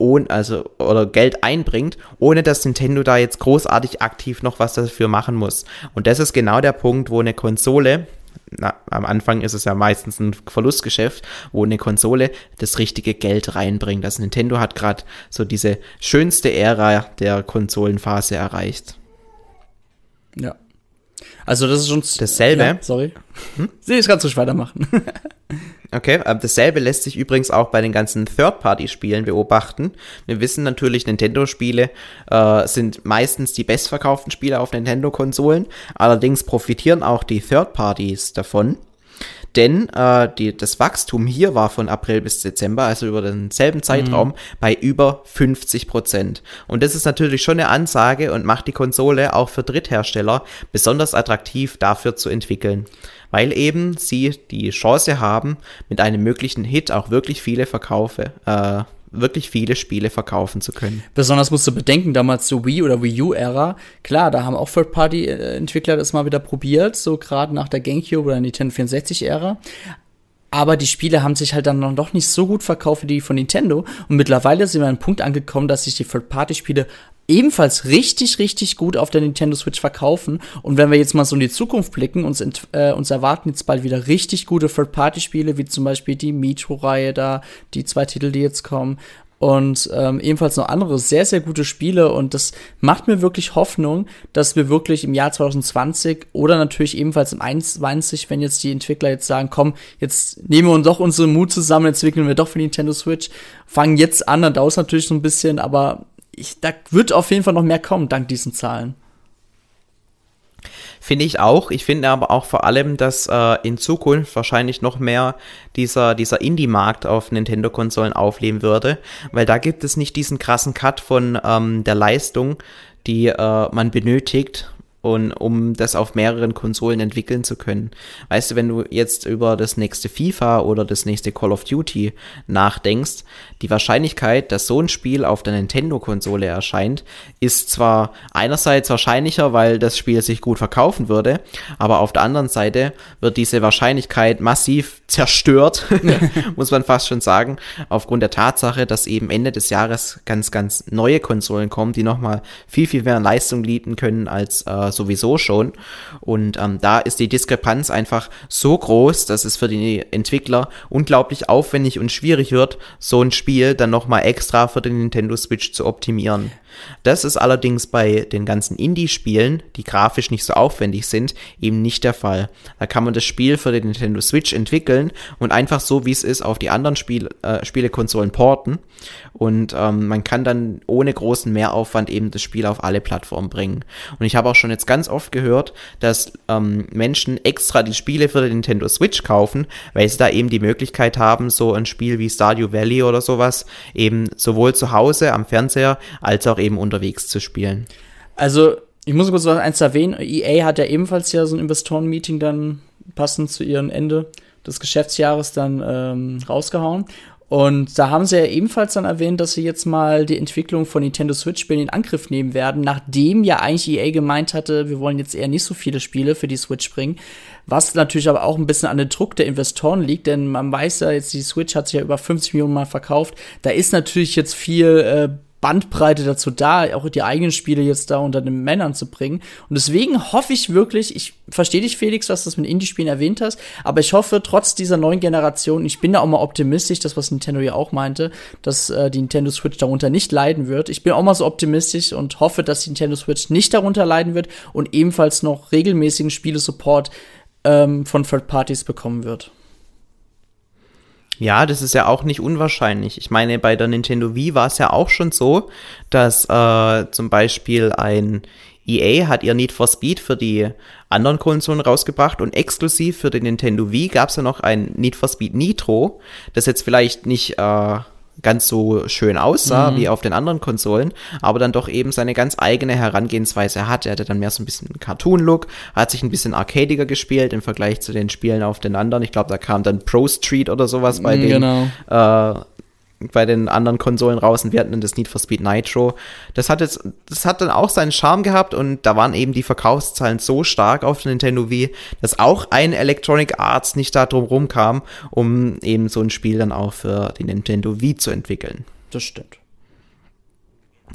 ohne, also, oder Geld einbringt, ohne dass Nintendo da jetzt großartig aktiv noch was dafür machen muss. Und das ist genau der Punkt, wo eine Konsole na, am Anfang ist es ja meistens ein Verlustgeschäft, wo eine Konsole das richtige Geld reinbringt. Also Nintendo hat gerade so diese schönste Ära der Konsolenphase erreicht. Ja. Also das ist schon dasselbe. Ja, sorry. Hm? Sie, ich kann ruhig weitermachen. Okay, äh, dasselbe lässt sich übrigens auch bei den ganzen Third-Party-Spielen beobachten. Wir wissen natürlich, Nintendo-Spiele äh, sind meistens die bestverkauften Spiele auf Nintendo-Konsolen. Allerdings profitieren auch die Third-Parties davon. Denn äh, die, das Wachstum hier war von April bis Dezember, also über denselben Zeitraum, mhm. bei über 50 Prozent. Und das ist natürlich schon eine Ansage und macht die Konsole auch für Dritthersteller besonders attraktiv dafür zu entwickeln weil eben sie die Chance haben, mit einem möglichen Hit auch wirklich viele Verkaufe, äh, wirklich viele Spiele verkaufen zu können. Besonders musst du bedenken, damals zur Wii oder Wii U-Ära, klar, da haben auch Third-Party-Entwickler das mal wieder probiert, so gerade nach der GameCube oder Nintendo 64-Ära. Aber die Spiele haben sich halt dann noch doch nicht so gut verkauft wie die von Nintendo. Und mittlerweile sind wir an einem Punkt angekommen, dass sich die Third-Party-Spiele ebenfalls richtig, richtig gut auf der Nintendo Switch verkaufen. Und wenn wir jetzt mal so in die Zukunft blicken, uns, äh, uns erwarten jetzt bald wieder richtig gute Third-Party-Spiele, wie zum Beispiel die Metro-Reihe da, die zwei Titel, die jetzt kommen. Und ähm, ebenfalls noch andere sehr, sehr gute Spiele. Und das macht mir wirklich Hoffnung, dass wir wirklich im Jahr 2020 oder natürlich ebenfalls im 21, wenn jetzt die Entwickler jetzt sagen, komm, jetzt nehmen wir uns doch unseren Mut zusammen, entwickeln wir doch für Nintendo Switch, fangen jetzt an, dann dauert es natürlich so ein bisschen, aber ich, da wird auf jeden Fall noch mehr kommen, dank diesen Zahlen. Finde ich auch. Ich finde aber auch vor allem, dass äh, in Zukunft wahrscheinlich noch mehr dieser, dieser Indie-Markt auf Nintendo-Konsolen aufleben würde, weil da gibt es nicht diesen krassen Cut von ähm, der Leistung, die äh, man benötigt, und um das auf mehreren Konsolen entwickeln zu können. Weißt du, wenn du jetzt über das nächste FIFA oder das nächste Call of Duty nachdenkst, die Wahrscheinlichkeit, dass so ein Spiel auf der Nintendo-Konsole erscheint, ist zwar einerseits wahrscheinlicher, weil das Spiel sich gut verkaufen würde, aber auf der anderen Seite wird diese Wahrscheinlichkeit massiv zerstört, muss man fast schon sagen, aufgrund der Tatsache, dass eben Ende des Jahres ganz, ganz neue Konsolen kommen, die nochmal viel, viel mehr Leistung bieten können als äh, sowieso schon. Und ähm, da ist die Diskrepanz einfach so groß, dass es für die Entwickler unglaublich aufwendig und schwierig wird, so ein Spiel dann nochmal extra für den Nintendo Switch zu optimieren. Das ist allerdings bei den ganzen Indie-Spielen, die grafisch nicht so aufwendig sind, eben nicht der Fall. Da kann man das Spiel für den Nintendo Switch entwickeln und einfach so, wie es ist, auf die anderen Spiel, äh, Spielekonsolen porten. Und ähm, man kann dann ohne großen Mehraufwand eben das Spiel auf alle Plattformen bringen. Und ich habe auch schon jetzt ganz oft gehört, dass ähm, Menschen extra die Spiele für den Nintendo Switch kaufen, weil sie da eben die Möglichkeit haben, so ein Spiel wie Stardew Valley oder sowas eben sowohl zu Hause am Fernseher als auch eben unterwegs zu spielen. Also, ich muss kurz eins erwähnen. EA hat ja ebenfalls ja so ein Investoren-Meeting dann passend zu ihrem Ende des Geschäftsjahres dann ähm, rausgehauen. Und da haben sie ja ebenfalls dann erwähnt, dass sie jetzt mal die Entwicklung von Nintendo Switch-Spielen in Angriff nehmen werden, nachdem ja eigentlich EA gemeint hatte, wir wollen jetzt eher nicht so viele Spiele für die Switch bringen. Was natürlich aber auch ein bisschen an den Druck der Investoren liegt, denn man weiß ja jetzt, die Switch hat sich ja über 50 Millionen Mal verkauft. Da ist natürlich jetzt viel äh, Bandbreite dazu da, auch die eigenen Spiele jetzt da unter den Männern zu bringen. Und deswegen hoffe ich wirklich, ich verstehe dich, Felix, was du das mit Indie-Spielen erwähnt hast, aber ich hoffe, trotz dieser neuen Generation, ich bin da auch mal optimistisch, das, was Nintendo ja auch meinte, dass äh, die Nintendo Switch darunter nicht leiden wird. Ich bin auch mal so optimistisch und hoffe, dass die Nintendo Switch nicht darunter leiden wird und ebenfalls noch regelmäßigen Spielesupport ähm, von Third Parties bekommen wird. Ja, das ist ja auch nicht unwahrscheinlich. Ich meine, bei der Nintendo Wii war es ja auch schon so, dass äh, zum Beispiel ein EA hat ihr Need for Speed für die anderen Konsolen rausgebracht und exklusiv für den Nintendo Wii gab es ja noch ein Need for Speed Nitro, das jetzt vielleicht nicht äh, ganz so schön aussah mhm. wie auf den anderen Konsolen, aber dann doch eben seine ganz eigene Herangehensweise hat. Er hatte dann mehr so ein bisschen Cartoon-Look, hat sich ein bisschen arcadiger gespielt im Vergleich zu den Spielen auf den anderen. Ich glaube, da kam dann Pro Street oder sowas bei mhm, den genau. äh, bei den anderen Konsolen raus und wir hatten das Need for Speed Nitro. Das hat jetzt, das hat dann auch seinen Charme gehabt und da waren eben die Verkaufszahlen so stark auf Nintendo Wii, dass auch ein Electronic Arts nicht da drum rumkam, um eben so ein Spiel dann auch für die Nintendo Wii zu entwickeln. Das stimmt.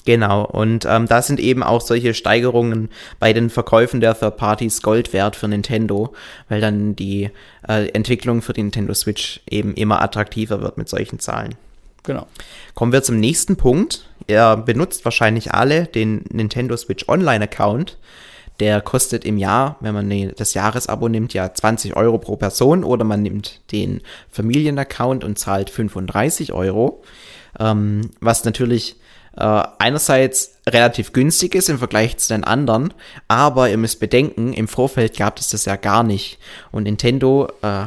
Genau, und ähm, da sind eben auch solche Steigerungen bei den Verkäufen der Third Parties Gold wert für Nintendo, weil dann die äh, Entwicklung für die Nintendo Switch eben immer attraktiver wird mit solchen Zahlen. Genau. Kommen wir zum nächsten Punkt. Ihr benutzt wahrscheinlich alle den Nintendo Switch Online Account. Der kostet im Jahr, wenn man das Jahresabo nimmt, ja 20 Euro pro Person oder man nimmt den Familienaccount und zahlt 35 Euro. Ähm, was natürlich äh, einerseits relativ günstig ist im Vergleich zu den anderen, aber ihr müsst bedenken, im Vorfeld gab es das ja gar nicht. Und Nintendo äh,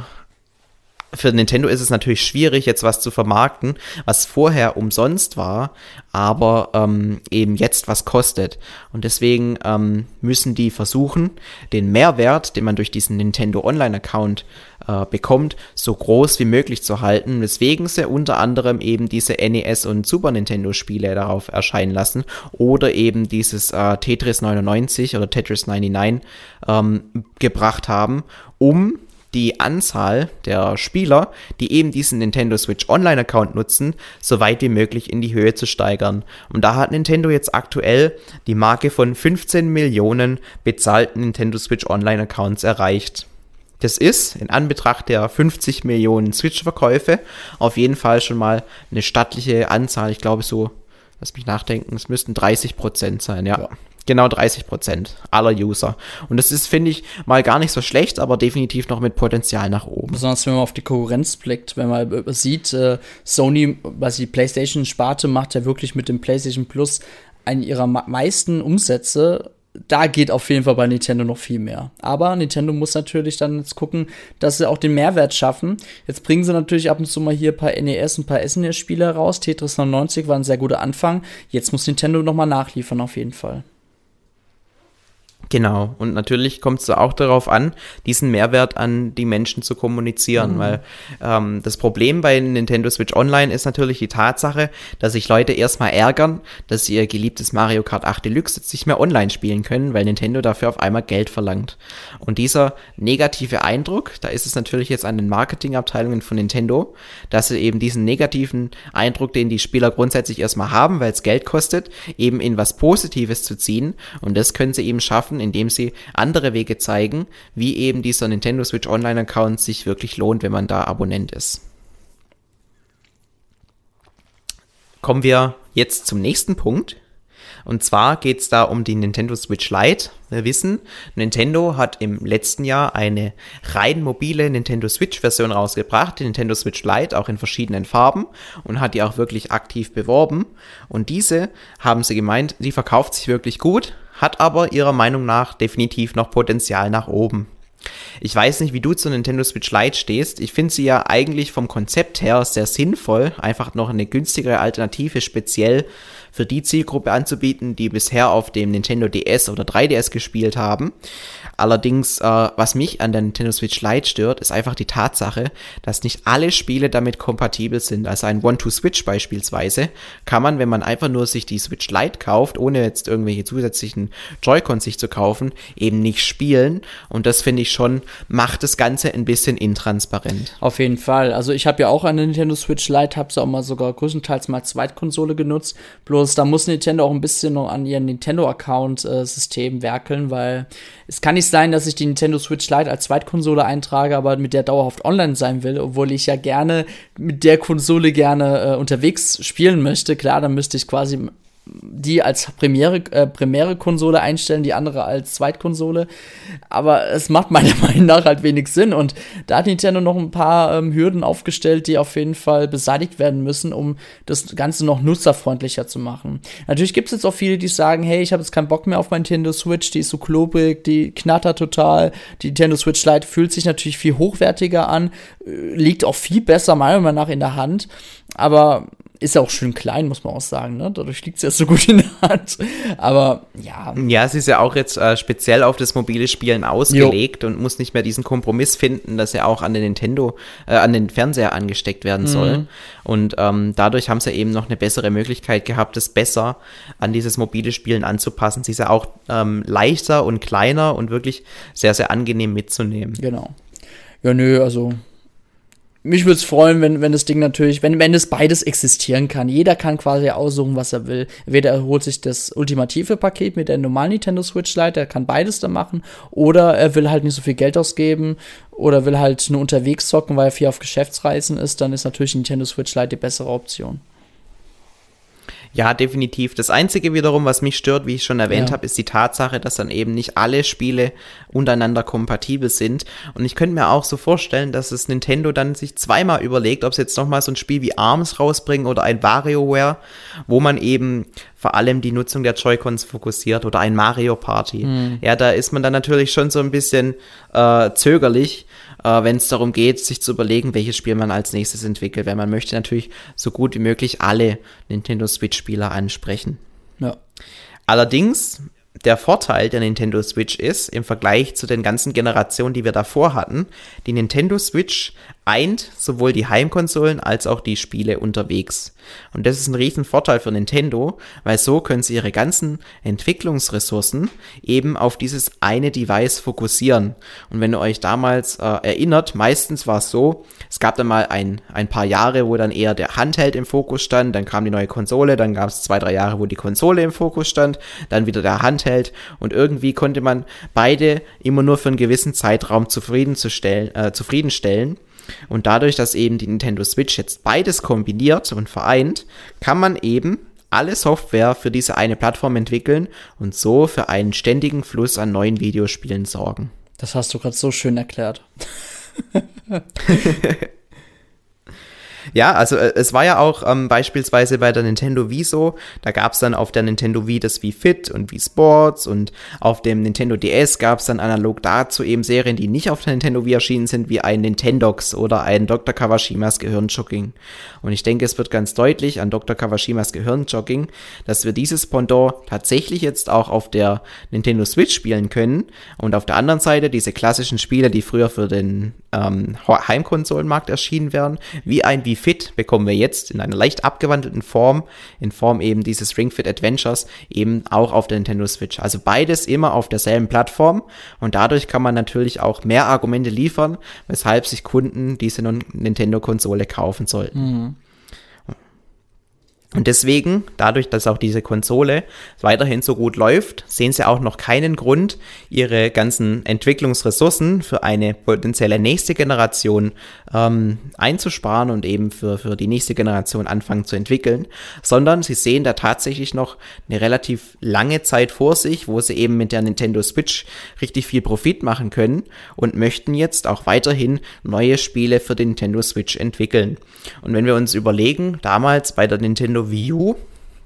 für Nintendo ist es natürlich schwierig, jetzt was zu vermarkten, was vorher umsonst war, aber ähm, eben jetzt was kostet. Und deswegen ähm, müssen die versuchen, den Mehrwert, den man durch diesen Nintendo Online-Account äh, bekommt, so groß wie möglich zu halten, weswegen sie unter anderem eben diese NES und Super Nintendo-Spiele darauf erscheinen lassen oder eben dieses äh, Tetris 99 oder Tetris 99 ähm, gebracht haben, um die Anzahl der Spieler, die eben diesen Nintendo Switch Online-Account nutzen, so weit wie möglich in die Höhe zu steigern. Und da hat Nintendo jetzt aktuell die Marke von 15 Millionen bezahlten Nintendo Switch Online-Accounts erreicht. Das ist in Anbetracht der 50 Millionen Switch-Verkäufe auf jeden Fall schon mal eine stattliche Anzahl. Ich glaube so, lass mich nachdenken, es müssten 30 Prozent sein, ja. ja. Genau 30 Prozent aller User. Und das ist, finde ich, mal gar nicht so schlecht, aber definitiv noch mit Potenzial nach oben. Besonders wenn man auf die Konkurrenz blickt, wenn man sieht, äh, Sony, was die PlayStation-Sparte macht, ja wirklich mit dem PlayStation Plus einen ihrer meisten Umsätze da geht auf jeden Fall bei Nintendo noch viel mehr. Aber Nintendo muss natürlich dann jetzt gucken, dass sie auch den Mehrwert schaffen. Jetzt bringen sie natürlich ab und zu mal hier ein paar NES und ein paar SNES-Spiele raus. Tetris 99 war ein sehr guter Anfang. Jetzt muss Nintendo noch mal nachliefern, auf jeden Fall. Genau, und natürlich kommt es auch darauf an, diesen Mehrwert an die Menschen zu kommunizieren, mhm. weil ähm, das Problem bei Nintendo Switch Online ist natürlich die Tatsache, dass sich Leute erstmal ärgern, dass sie ihr geliebtes Mario Kart 8 Deluxe jetzt nicht mehr online spielen können, weil Nintendo dafür auf einmal Geld verlangt. Und dieser negative Eindruck, da ist es natürlich jetzt an den Marketingabteilungen von Nintendo, dass sie eben diesen negativen Eindruck, den die Spieler grundsätzlich erstmal haben, weil es Geld kostet, eben in was Positives zu ziehen. Und das können sie eben schaffen, schaffen, indem sie andere Wege zeigen, wie eben dieser Nintendo Switch Online Account sich wirklich lohnt, wenn man da Abonnent ist. Kommen wir jetzt zum nächsten Punkt. Und zwar geht es da um die Nintendo Switch Lite. Wir wissen, Nintendo hat im letzten Jahr eine rein mobile Nintendo Switch Version rausgebracht, die Nintendo Switch Lite, auch in verschiedenen Farben und hat die auch wirklich aktiv beworben. Und diese haben sie gemeint, die verkauft sich wirklich gut, hat aber ihrer Meinung nach definitiv noch Potenzial nach oben. Ich weiß nicht, wie du zur Nintendo Switch Lite stehst. Ich finde sie ja eigentlich vom Konzept her sehr sinnvoll, einfach noch eine günstigere Alternative speziell für die Zielgruppe anzubieten, die bisher auf dem Nintendo DS oder 3DS gespielt haben. Allerdings, äh, was mich an der Nintendo Switch Lite stört, ist einfach die Tatsache, dass nicht alle Spiele damit kompatibel sind. Also ein One-to-Switch beispielsweise kann man, wenn man einfach nur sich die Switch Lite kauft, ohne jetzt irgendwelche zusätzlichen Joy-Cons sich zu kaufen, eben nicht spielen. Und das finde ich schon, macht das Ganze ein bisschen intransparent. Auf jeden Fall. Also ich habe ja auch eine Nintendo Switch Lite, habe sie auch mal sogar größtenteils mal Zweitkonsole genutzt. Bloß da muss Nintendo auch ein bisschen noch an ihrem Nintendo-Account-System äh, werkeln, weil es kann nicht sein, dass ich die Nintendo Switch Lite als Zweitkonsole eintrage, aber mit der dauerhaft online sein will, obwohl ich ja gerne mit der Konsole gerne äh, unterwegs spielen möchte. Klar, dann müsste ich quasi die als Premiere, äh, primäre Konsole einstellen, die andere als Zweitkonsole. Aber es macht meiner Meinung nach halt wenig Sinn. Und da hat Nintendo noch ein paar ähm, Hürden aufgestellt, die auf jeden Fall beseitigt werden müssen, um das Ganze noch nutzerfreundlicher zu machen. Natürlich gibt es jetzt auch viele, die sagen, hey, ich habe jetzt keinen Bock mehr auf meine Nintendo Switch, die ist so klobig, die knattert total. Die Nintendo Switch Lite fühlt sich natürlich viel hochwertiger an, äh, liegt auch viel besser meiner Meinung nach in der Hand. Aber ist ja auch schön klein, muss man auch sagen, ne? Dadurch liegt es ja so gut in der Hand. Aber ja. Ja, es ist ja auch jetzt äh, speziell auf das mobile Spielen ausgelegt jo. und muss nicht mehr diesen Kompromiss finden, dass er auch an den Nintendo, äh, an den Fernseher angesteckt werden mhm. soll. Und ähm, dadurch haben sie eben noch eine bessere Möglichkeit gehabt, das besser an dieses mobile Spielen anzupassen. Sie ist ja auch ähm, leichter und kleiner und wirklich sehr, sehr angenehm mitzunehmen. Genau. Ja, nö, also mich würde es freuen, wenn, wenn das Ding natürlich, wenn, wenn es beides existieren kann. Jeder kann quasi aussuchen, was er will. Entweder er holt sich das ultimative Paket mit der normalen Nintendo Switch Lite, er kann beides da machen, oder er will halt nicht so viel Geld ausgeben oder will halt nur unterwegs zocken, weil er viel auf Geschäftsreisen ist, dann ist natürlich Nintendo Switch Lite die bessere Option. Ja, definitiv. Das Einzige wiederum, was mich stört, wie ich schon erwähnt ja. habe, ist die Tatsache, dass dann eben nicht alle Spiele untereinander kompatibel sind. Und ich könnte mir auch so vorstellen, dass es Nintendo dann sich zweimal überlegt, ob es jetzt nochmal so ein Spiel wie ARMS rausbringen oder ein WarioWare, wo man eben vor allem die Nutzung der Joy-Cons fokussiert oder ein Mario Party. Mhm. Ja, da ist man dann natürlich schon so ein bisschen äh, zögerlich, äh, wenn es darum geht, sich zu überlegen, welches Spiel man als nächstes entwickelt, weil man möchte natürlich so gut wie möglich alle Nintendo Switch-Spieler ansprechen. Ja. Allerdings der Vorteil der Nintendo Switch ist, im Vergleich zu den ganzen Generationen, die wir davor hatten, die Nintendo Switch eint sowohl die Heimkonsolen als auch die Spiele unterwegs. Und das ist ein riesen Vorteil für Nintendo, weil so können sie ihre ganzen Entwicklungsressourcen eben auf dieses eine Device fokussieren. Und wenn ihr euch damals äh, erinnert, meistens war es so, es gab dann mal ein, ein paar Jahre, wo dann eher der Handheld im Fokus stand, dann kam die neue Konsole, dann gab es zwei, drei Jahre, wo die Konsole im Fokus stand, dann wieder der Handheld und irgendwie konnte man beide immer nur für einen gewissen Zeitraum zufriedenzustellen, äh, zufriedenstellen. Und dadurch, dass eben die Nintendo Switch jetzt beides kombiniert und vereint, kann man eben alle Software für diese eine Plattform entwickeln und so für einen ständigen Fluss an neuen Videospielen sorgen. Das hast du gerade so schön erklärt. Ja, also äh, es war ja auch ähm, beispielsweise bei der Nintendo Wii so, da gab es dann auf der Nintendo Wii das Wii Fit und Wii Sports und auf dem Nintendo DS gab es dann analog dazu eben Serien, die nicht auf der Nintendo Wii erschienen sind, wie ein Nintendox oder ein Dr. Kawashimas Gehirnjogging. Und ich denke, es wird ganz deutlich an Dr. Kawashimas Gehirnjogging, dass wir dieses Pendant tatsächlich jetzt auch auf der Nintendo Switch spielen können und auf der anderen Seite diese klassischen Spiele, die früher für den ähm, Heimkonsolenmarkt erschienen wären, wie ein Wii Fit bekommen wir jetzt in einer leicht abgewandelten Form, in Form eben dieses Ring Fit Adventures, eben auch auf der Nintendo Switch. Also beides immer auf derselben Plattform und dadurch kann man natürlich auch mehr Argumente liefern, weshalb sich Kunden diese Nintendo-Konsole kaufen sollten. Mhm. Und deswegen, dadurch, dass auch diese Konsole weiterhin so gut läuft, sehen sie auch noch keinen Grund, ihre ganzen Entwicklungsressourcen für eine potenzielle nächste Generation ähm, einzusparen und eben für, für die nächste Generation anfangen zu entwickeln, sondern sie sehen da tatsächlich noch eine relativ lange Zeit vor sich, wo sie eben mit der Nintendo Switch richtig viel Profit machen können und möchten jetzt auch weiterhin neue Spiele für den Nintendo Switch entwickeln. Und wenn wir uns überlegen, damals bei der Nintendo Nintendo Wii U,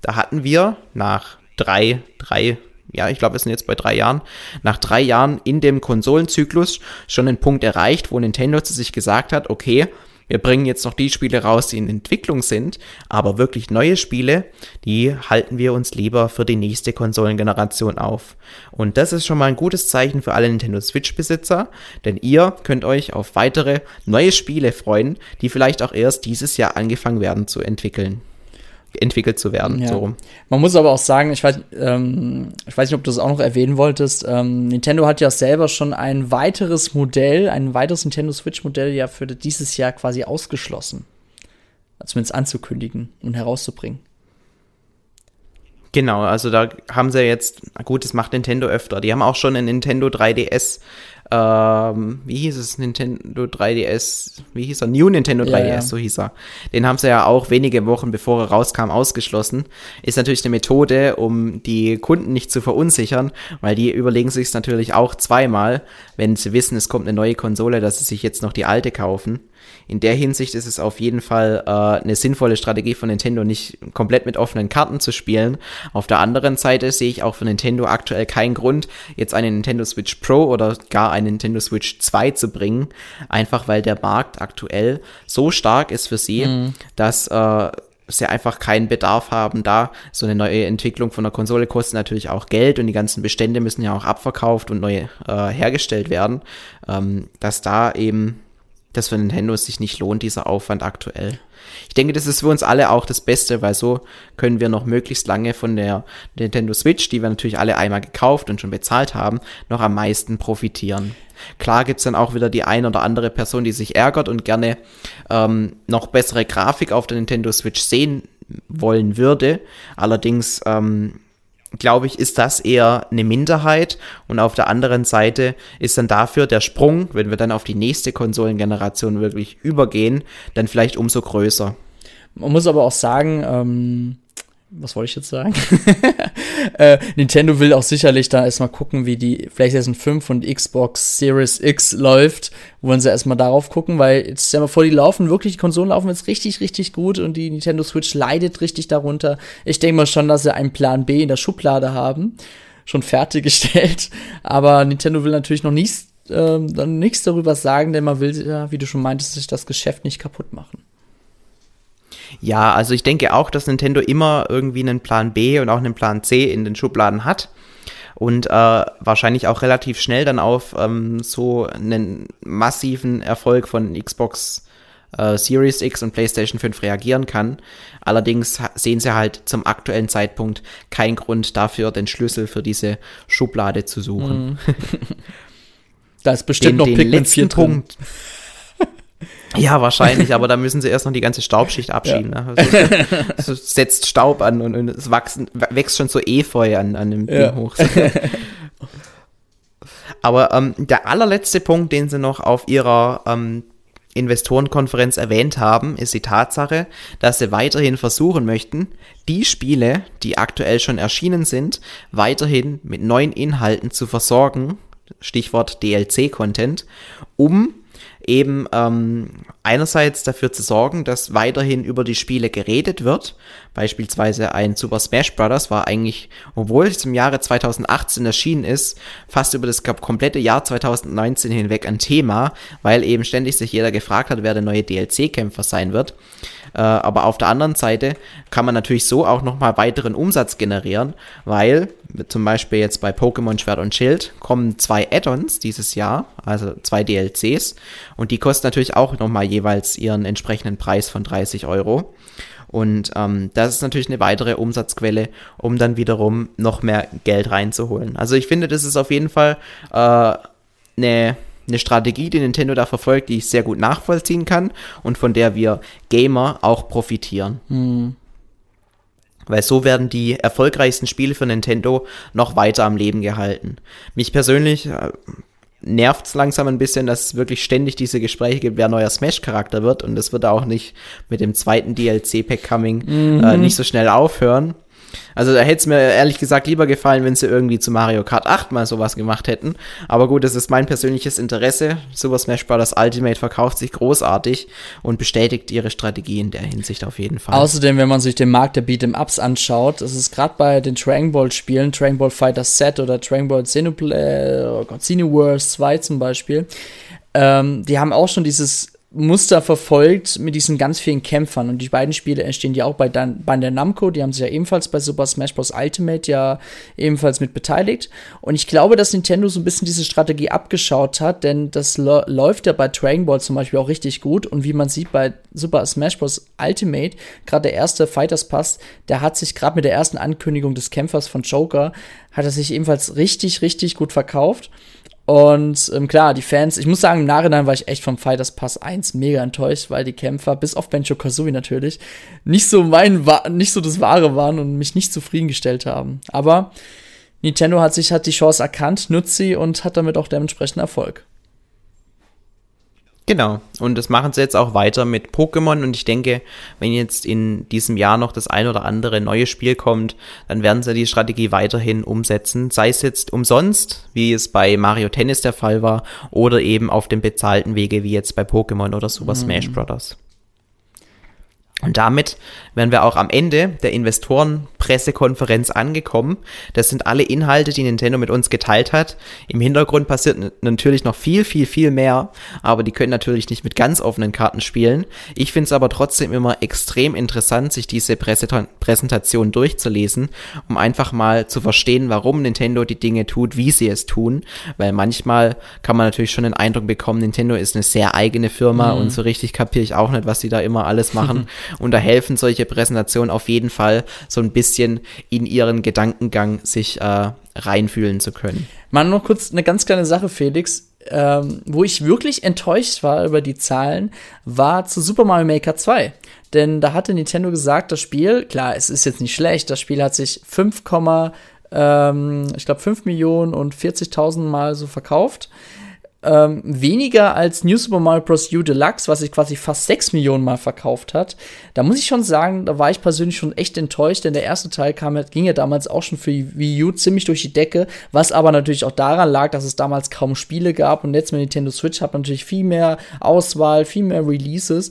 da hatten wir nach drei, drei ja, ich glaube, wir sind jetzt bei drei Jahren, nach drei Jahren in dem Konsolenzyklus schon einen Punkt erreicht, wo Nintendo zu sich gesagt hat, okay, wir bringen jetzt noch die Spiele raus, die in Entwicklung sind, aber wirklich neue Spiele, die halten wir uns lieber für die nächste Konsolengeneration auf. Und das ist schon mal ein gutes Zeichen für alle Nintendo Switch-Besitzer, denn ihr könnt euch auf weitere neue Spiele freuen, die vielleicht auch erst dieses Jahr angefangen werden zu entwickeln entwickelt zu werden. Ja. So Man muss aber auch sagen, ich weiß, ähm, ich weiß nicht, ob du das auch noch erwähnen wolltest. Ähm, Nintendo hat ja selber schon ein weiteres Modell, ein weiteres Nintendo Switch-Modell ja für dieses Jahr quasi ausgeschlossen. Zumindest anzukündigen und herauszubringen. Genau, also da haben sie jetzt, gut, das macht Nintendo öfter. Die haben auch schon ein Nintendo 3DS ähm, wie hieß es, Nintendo 3DS, wie hieß er? New Nintendo 3DS, ja, ja. so hieß er. Den haben sie ja auch wenige Wochen bevor er rauskam ausgeschlossen. Ist natürlich eine Methode, um die Kunden nicht zu verunsichern, weil die überlegen sich natürlich auch zweimal, wenn sie wissen, es kommt eine neue Konsole, dass sie sich jetzt noch die alte kaufen in der Hinsicht ist es auf jeden Fall äh, eine sinnvolle Strategie von Nintendo, nicht komplett mit offenen Karten zu spielen. Auf der anderen Seite sehe ich auch für Nintendo aktuell keinen Grund, jetzt eine Nintendo Switch Pro oder gar eine Nintendo Switch 2 zu bringen, einfach weil der Markt aktuell so stark ist für sie, mhm. dass äh, sie einfach keinen Bedarf haben da. So eine neue Entwicklung von der Konsole kostet natürlich auch Geld und die ganzen Bestände müssen ja auch abverkauft und neu äh, hergestellt werden, ähm, dass da eben dass für Nintendo es sich nicht lohnt, dieser Aufwand aktuell. Ich denke, das ist für uns alle auch das Beste, weil so können wir noch möglichst lange von der Nintendo Switch, die wir natürlich alle einmal gekauft und schon bezahlt haben, noch am meisten profitieren. Klar gibt's dann auch wieder die ein oder andere Person, die sich ärgert und gerne ähm, noch bessere Grafik auf der Nintendo Switch sehen wollen würde. Allerdings ähm, glaube ich, ist das eher eine Minderheit. Und auf der anderen Seite ist dann dafür der Sprung, wenn wir dann auf die nächste Konsolengeneration wirklich übergehen, dann vielleicht umso größer. Man muss aber auch sagen, ähm, was wollte ich jetzt sagen? äh, Nintendo will auch sicherlich da erstmal gucken, wie die PlayStation 5 und Xbox Series X läuft. Wollen sie erstmal darauf gucken, weil jetzt stell mal vor, die laufen wirklich, die Konsolen laufen jetzt richtig, richtig gut und die Nintendo Switch leidet richtig darunter. Ich denke mal schon, dass sie einen Plan B in der Schublade haben. Schon fertiggestellt. Aber Nintendo will natürlich noch nichts, äh, dann nichts darüber sagen, denn man will, ja, wie du schon meintest, sich das Geschäft nicht kaputt machen. Ja, also ich denke auch, dass Nintendo immer irgendwie einen Plan B und auch einen Plan C in den Schubladen hat und äh, wahrscheinlich auch relativ schnell dann auf ähm, so einen massiven Erfolg von Xbox äh, Series X und PlayStation 5 reagieren kann. Allerdings sehen sie halt zum aktuellen Zeitpunkt keinen Grund dafür, den Schlüssel für diese Schublade zu suchen. Mm. da ist bestimmt den, noch Pikmin 4 Punkt. Ja, wahrscheinlich, aber da müssen sie erst noch die ganze Staubschicht abschieben. Ja. Ne? Also, es setzt Staub an und, und, es wachsen, wächst schon so Efeu an, an dem ja. Ding hoch. aber ähm, der allerletzte Punkt, den sie noch auf ihrer ähm, Investorenkonferenz erwähnt haben, ist die Tatsache, dass sie weiterhin versuchen möchten, die Spiele, die aktuell schon erschienen sind, weiterhin mit neuen Inhalten zu versorgen, Stichwort DLC-Content, um eben ähm, einerseits dafür zu sorgen, dass weiterhin über die Spiele geredet wird. Beispielsweise ein Super Smash Bros. war eigentlich, obwohl es im Jahre 2018 erschienen ist, fast über das komplette Jahr 2019 hinweg ein Thema, weil eben ständig sich jeder gefragt hat, wer der neue DLC-Kämpfer sein wird. Äh, aber auf der anderen Seite kann man natürlich so auch nochmal weiteren Umsatz generieren, weil zum Beispiel jetzt bei Pokémon Schwert und Schild kommen zwei Add-ons dieses Jahr, also zwei DLCs und die kosten natürlich auch nochmal jeweils ihren entsprechenden Preis von 30 Euro. Und ähm, das ist natürlich eine weitere Umsatzquelle, um dann wiederum noch mehr Geld reinzuholen. Also ich finde, das ist auf jeden Fall äh, eine eine Strategie, die Nintendo da verfolgt, die ich sehr gut nachvollziehen kann und von der wir Gamer auch profitieren. Mhm. Weil so werden die erfolgreichsten Spiele für Nintendo noch weiter am Leben gehalten. Mich persönlich äh, nervt es langsam ein bisschen, dass es wirklich ständig diese Gespräche gibt, wer neuer Smash-Charakter wird. Und das wird auch nicht mit dem zweiten DLC-Pack Coming äh, mhm. äh, nicht so schnell aufhören. Also da hätte es mir ehrlich gesagt lieber gefallen, wenn sie irgendwie zu Mario Kart 8 mal sowas gemacht hätten. Aber gut, das ist mein persönliches Interesse. Super Smash Bros. Ultimate verkauft sich großartig und bestätigt ihre Strategie in der Hinsicht auf jeden Fall. Außerdem, wenn man sich den Markt der Beat'em Ups anschaut, das ist gerade bei den Dragon Ball Spielen, Dragon Ball Fighter Set oder Dragon Ball Xenoblade, oh Gott, Xenoverse 2 zum Beispiel, ähm, die haben auch schon dieses Muster verfolgt mit diesen ganz vielen Kämpfern. Und die beiden Spiele entstehen ja auch bei Bandai Namco. Die haben sich ja ebenfalls bei Super Smash Bros. Ultimate ja ebenfalls mit beteiligt. Und ich glaube, dass Nintendo so ein bisschen diese Strategie abgeschaut hat, denn das läuft ja bei Dragon Ball zum Beispiel auch richtig gut. Und wie man sieht bei Super Smash Bros. Ultimate, gerade der erste Fighters Pass, der hat sich gerade mit der ersten Ankündigung des Kämpfers von Joker, hat er sich ebenfalls richtig, richtig gut verkauft. Und ähm, klar, die Fans, ich muss sagen, im Nachhinein war ich echt vom Fighters Pass 1 mega enttäuscht, weil die Kämpfer, bis auf Benjo Kazooie natürlich, nicht so mein, nicht so das Wahre waren und mich nicht zufriedengestellt haben. Aber Nintendo hat sich, hat die Chance erkannt, nutzt sie und hat damit auch dementsprechend Erfolg. Genau. Und das machen sie jetzt auch weiter mit Pokémon. Und ich denke, wenn jetzt in diesem Jahr noch das ein oder andere neue Spiel kommt, dann werden sie die Strategie weiterhin umsetzen. Sei es jetzt umsonst, wie es bei Mario Tennis der Fall war, oder eben auf dem bezahlten Wege, wie jetzt bei Pokémon oder Super mhm. Smash Bros. Und damit wären wir auch am Ende der Investorenpressekonferenz angekommen. Das sind alle Inhalte, die Nintendo mit uns geteilt hat. Im Hintergrund passiert natürlich noch viel, viel, viel mehr, aber die können natürlich nicht mit ganz offenen Karten spielen. Ich finde es aber trotzdem immer extrem interessant, sich diese Präsentation durchzulesen, um einfach mal zu verstehen, warum Nintendo die Dinge tut, wie sie es tun. Weil manchmal kann man natürlich schon den Eindruck bekommen, Nintendo ist eine sehr eigene Firma mhm. und so richtig kapiere ich auch nicht, was sie da immer alles machen. Und da helfen solche Präsentationen auf jeden Fall so ein bisschen in ihren Gedankengang sich äh, reinfühlen zu können. Mal noch kurz eine ganz kleine Sache, Felix. Ähm, wo ich wirklich enttäuscht war über die Zahlen, war zu Super Mario Maker 2. Denn da hatte Nintendo gesagt, das Spiel, klar, es ist jetzt nicht schlecht, das Spiel hat sich 5, ähm, ich glaube 5 Millionen und 40.000 Mal so verkauft ähm, weniger als New Super Mario Bros. U Deluxe, was sich quasi fast 6 Millionen Mal verkauft hat. Da muss ich schon sagen, da war ich persönlich schon echt enttäuscht, denn der erste Teil kam, ging ja damals auch schon für Wii U ziemlich durch die Decke, was aber natürlich auch daran lag, dass es damals kaum Spiele gab und jetzt mit Nintendo Switch hat man natürlich viel mehr Auswahl, viel mehr Releases.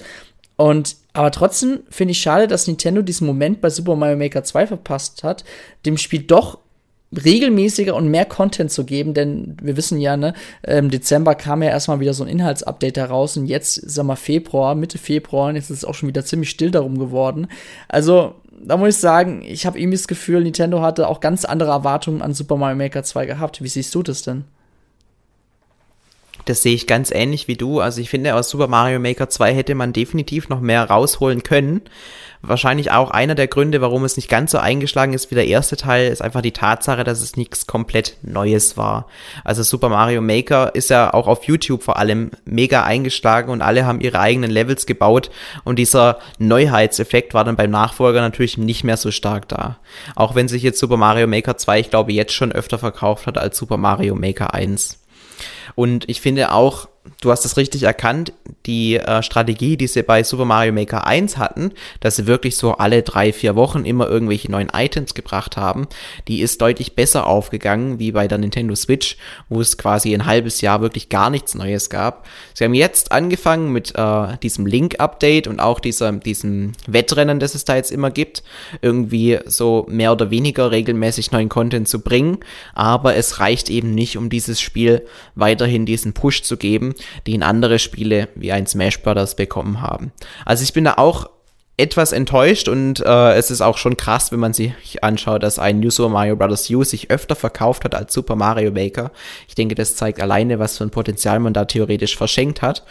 Und aber trotzdem finde ich schade, dass Nintendo diesen Moment bei Super Mario Maker 2 verpasst hat, dem Spiel doch regelmäßiger und mehr Content zu geben, denn wir wissen ja, ne, im Dezember kam ja erstmal wieder so ein Inhaltsupdate heraus und jetzt, sag mal, Februar, Mitte Februar, und jetzt ist es auch schon wieder ziemlich still darum geworden. Also, da muss ich sagen, ich habe irgendwie das Gefühl, Nintendo hatte auch ganz andere Erwartungen an Super Mario Maker 2 gehabt. Wie siehst du das denn? Das sehe ich ganz ähnlich wie du. Also ich finde, aus Super Mario Maker 2 hätte man definitiv noch mehr rausholen können. Wahrscheinlich auch einer der Gründe, warum es nicht ganz so eingeschlagen ist wie der erste Teil, ist einfach die Tatsache, dass es nichts komplett Neues war. Also Super Mario Maker ist ja auch auf YouTube vor allem mega eingeschlagen und alle haben ihre eigenen Levels gebaut und dieser Neuheitseffekt war dann beim Nachfolger natürlich nicht mehr so stark da. Auch wenn sich jetzt Super Mario Maker 2, ich glaube, jetzt schon öfter verkauft hat als Super Mario Maker 1. Und ich finde auch, du hast es richtig erkannt, die äh, Strategie, die sie bei Super Mario Maker 1 hatten, dass sie wirklich so alle drei, vier Wochen immer irgendwelche neuen Items gebracht haben, die ist deutlich besser aufgegangen wie bei der Nintendo Switch, wo es quasi ein halbes Jahr wirklich gar nichts Neues gab. Sie haben jetzt angefangen mit äh, diesem Link-Update und auch dieser, diesem Wettrennen, das es da jetzt immer gibt, irgendwie so mehr oder weniger regelmäßig neuen Content zu bringen, aber es reicht eben nicht, um dieses Spiel weiterhin diesen Push zu geben, den andere Spiele wie ein Smash Brothers bekommen haben. Also ich bin da auch etwas enttäuscht und äh, es ist auch schon krass, wenn man sich anschaut, dass ein New Super Mario Bros. U sich öfter verkauft hat als Super Mario Maker. Ich denke, das zeigt alleine, was für ein Potenzial man da theoretisch verschenkt hat.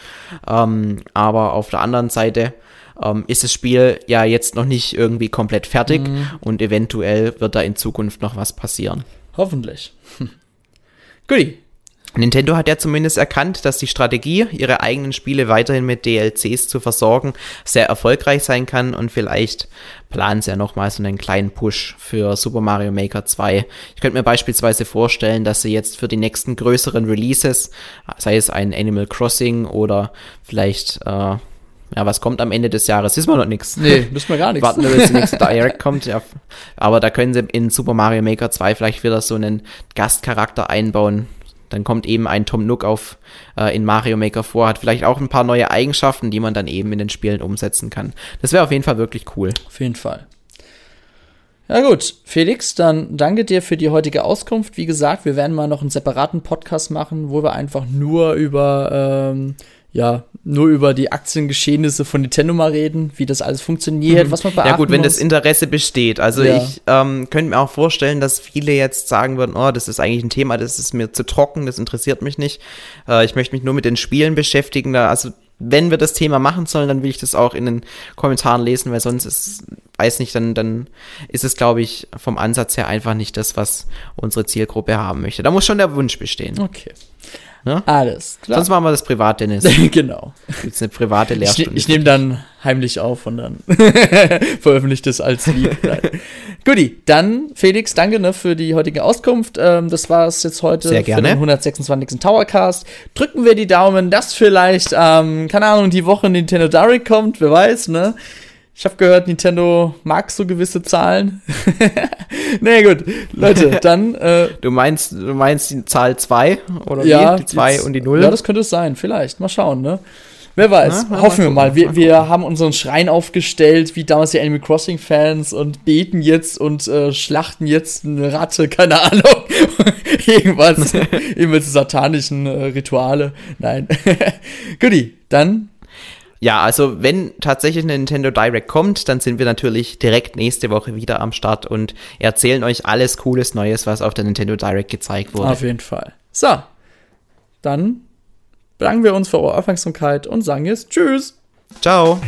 Ähm, aber auf der anderen Seite ähm, ist das Spiel ja jetzt noch nicht irgendwie komplett fertig mhm. und eventuell wird da in Zukunft noch was passieren. Hoffentlich. Hm. Guti, Nintendo hat ja zumindest erkannt, dass die Strategie, ihre eigenen Spiele weiterhin mit DLCs zu versorgen, sehr erfolgreich sein kann und vielleicht planen sie ja nochmal so einen kleinen Push für Super Mario Maker 2. Ich könnte mir beispielsweise vorstellen, dass sie jetzt für die nächsten größeren Releases, sei es ein Animal Crossing oder vielleicht äh, Ja, was kommt am Ende des Jahres? Ist wir noch nichts. Nee, müssen wir gar nichts. Warten wir, bis die nächste Direct kommt. Ja. Aber da können sie in Super Mario Maker 2 vielleicht wieder so einen Gastcharakter einbauen. Dann kommt eben ein Tom Nook auf äh, in Mario Maker vor, hat vielleicht auch ein paar neue Eigenschaften, die man dann eben in den Spielen umsetzen kann. Das wäre auf jeden Fall wirklich cool. Auf jeden Fall. Ja gut, Felix, dann danke dir für die heutige Auskunft. Wie gesagt, wir werden mal noch einen separaten Podcast machen, wo wir einfach nur über ähm, ja, nur über die Aktiengeschehnisse von Nintendo mal reden, wie das alles funktioniert, mhm. was man beachten Ja gut, wenn muss. das Interesse besteht. Also ja. ich ähm, könnte mir auch vorstellen, dass viele jetzt sagen würden, oh, das ist eigentlich ein Thema, das ist mir zu trocken, das interessiert mich nicht. Äh, ich möchte mich nur mit den Spielen beschäftigen. Also wenn wir das Thema machen sollen, dann will ich das auch in den Kommentaren lesen, weil sonst ist, weiß nicht, dann, dann ist es, glaube ich, vom Ansatz her einfach nicht das, was unsere Zielgruppe haben möchte. Da muss schon der Wunsch bestehen. Okay. Ne? Alles klar. Sonst machen wir das privat, Dennis. genau. Gibt's eine private Lehrstunde. Ich, ich nehme dann heimlich auf und dann veröffentliche das als Lied. Guti, dann Felix, danke ne, für die heutige Auskunft. Ähm, das war es jetzt heute Sehr gerne. für den 126. Towercast. Drücken wir die Daumen, dass vielleicht, ähm, keine Ahnung, die Woche Nintendo Direct kommt, wer weiß, ne? Ich habe gehört, Nintendo mag so gewisse Zahlen. nee, gut. Leute, dann. Äh, du meinst, du meinst die Zahl 2 oder ja, wie? Die 2 und die 0? Ja, das könnte es sein. Vielleicht. Mal schauen, ne? Wer weiß. Na, Hoffen wir mal. Wir, wir haben unseren Schrein aufgestellt, wie damals die Animal Crossing Fans und beten jetzt und äh, schlachten jetzt eine Ratte, keine Ahnung. Irgendwas. Irgendwelche satanischen äh, Rituale. Nein. Guti, dann ja, also wenn tatsächlich eine Nintendo Direct kommt, dann sind wir natürlich direkt nächste Woche wieder am Start und erzählen euch alles Cooles Neues, was auf der Nintendo Direct gezeigt wurde. Auf jeden Fall. So, dann bedanken wir uns für eure Aufmerksamkeit und sagen jetzt Tschüss. Ciao.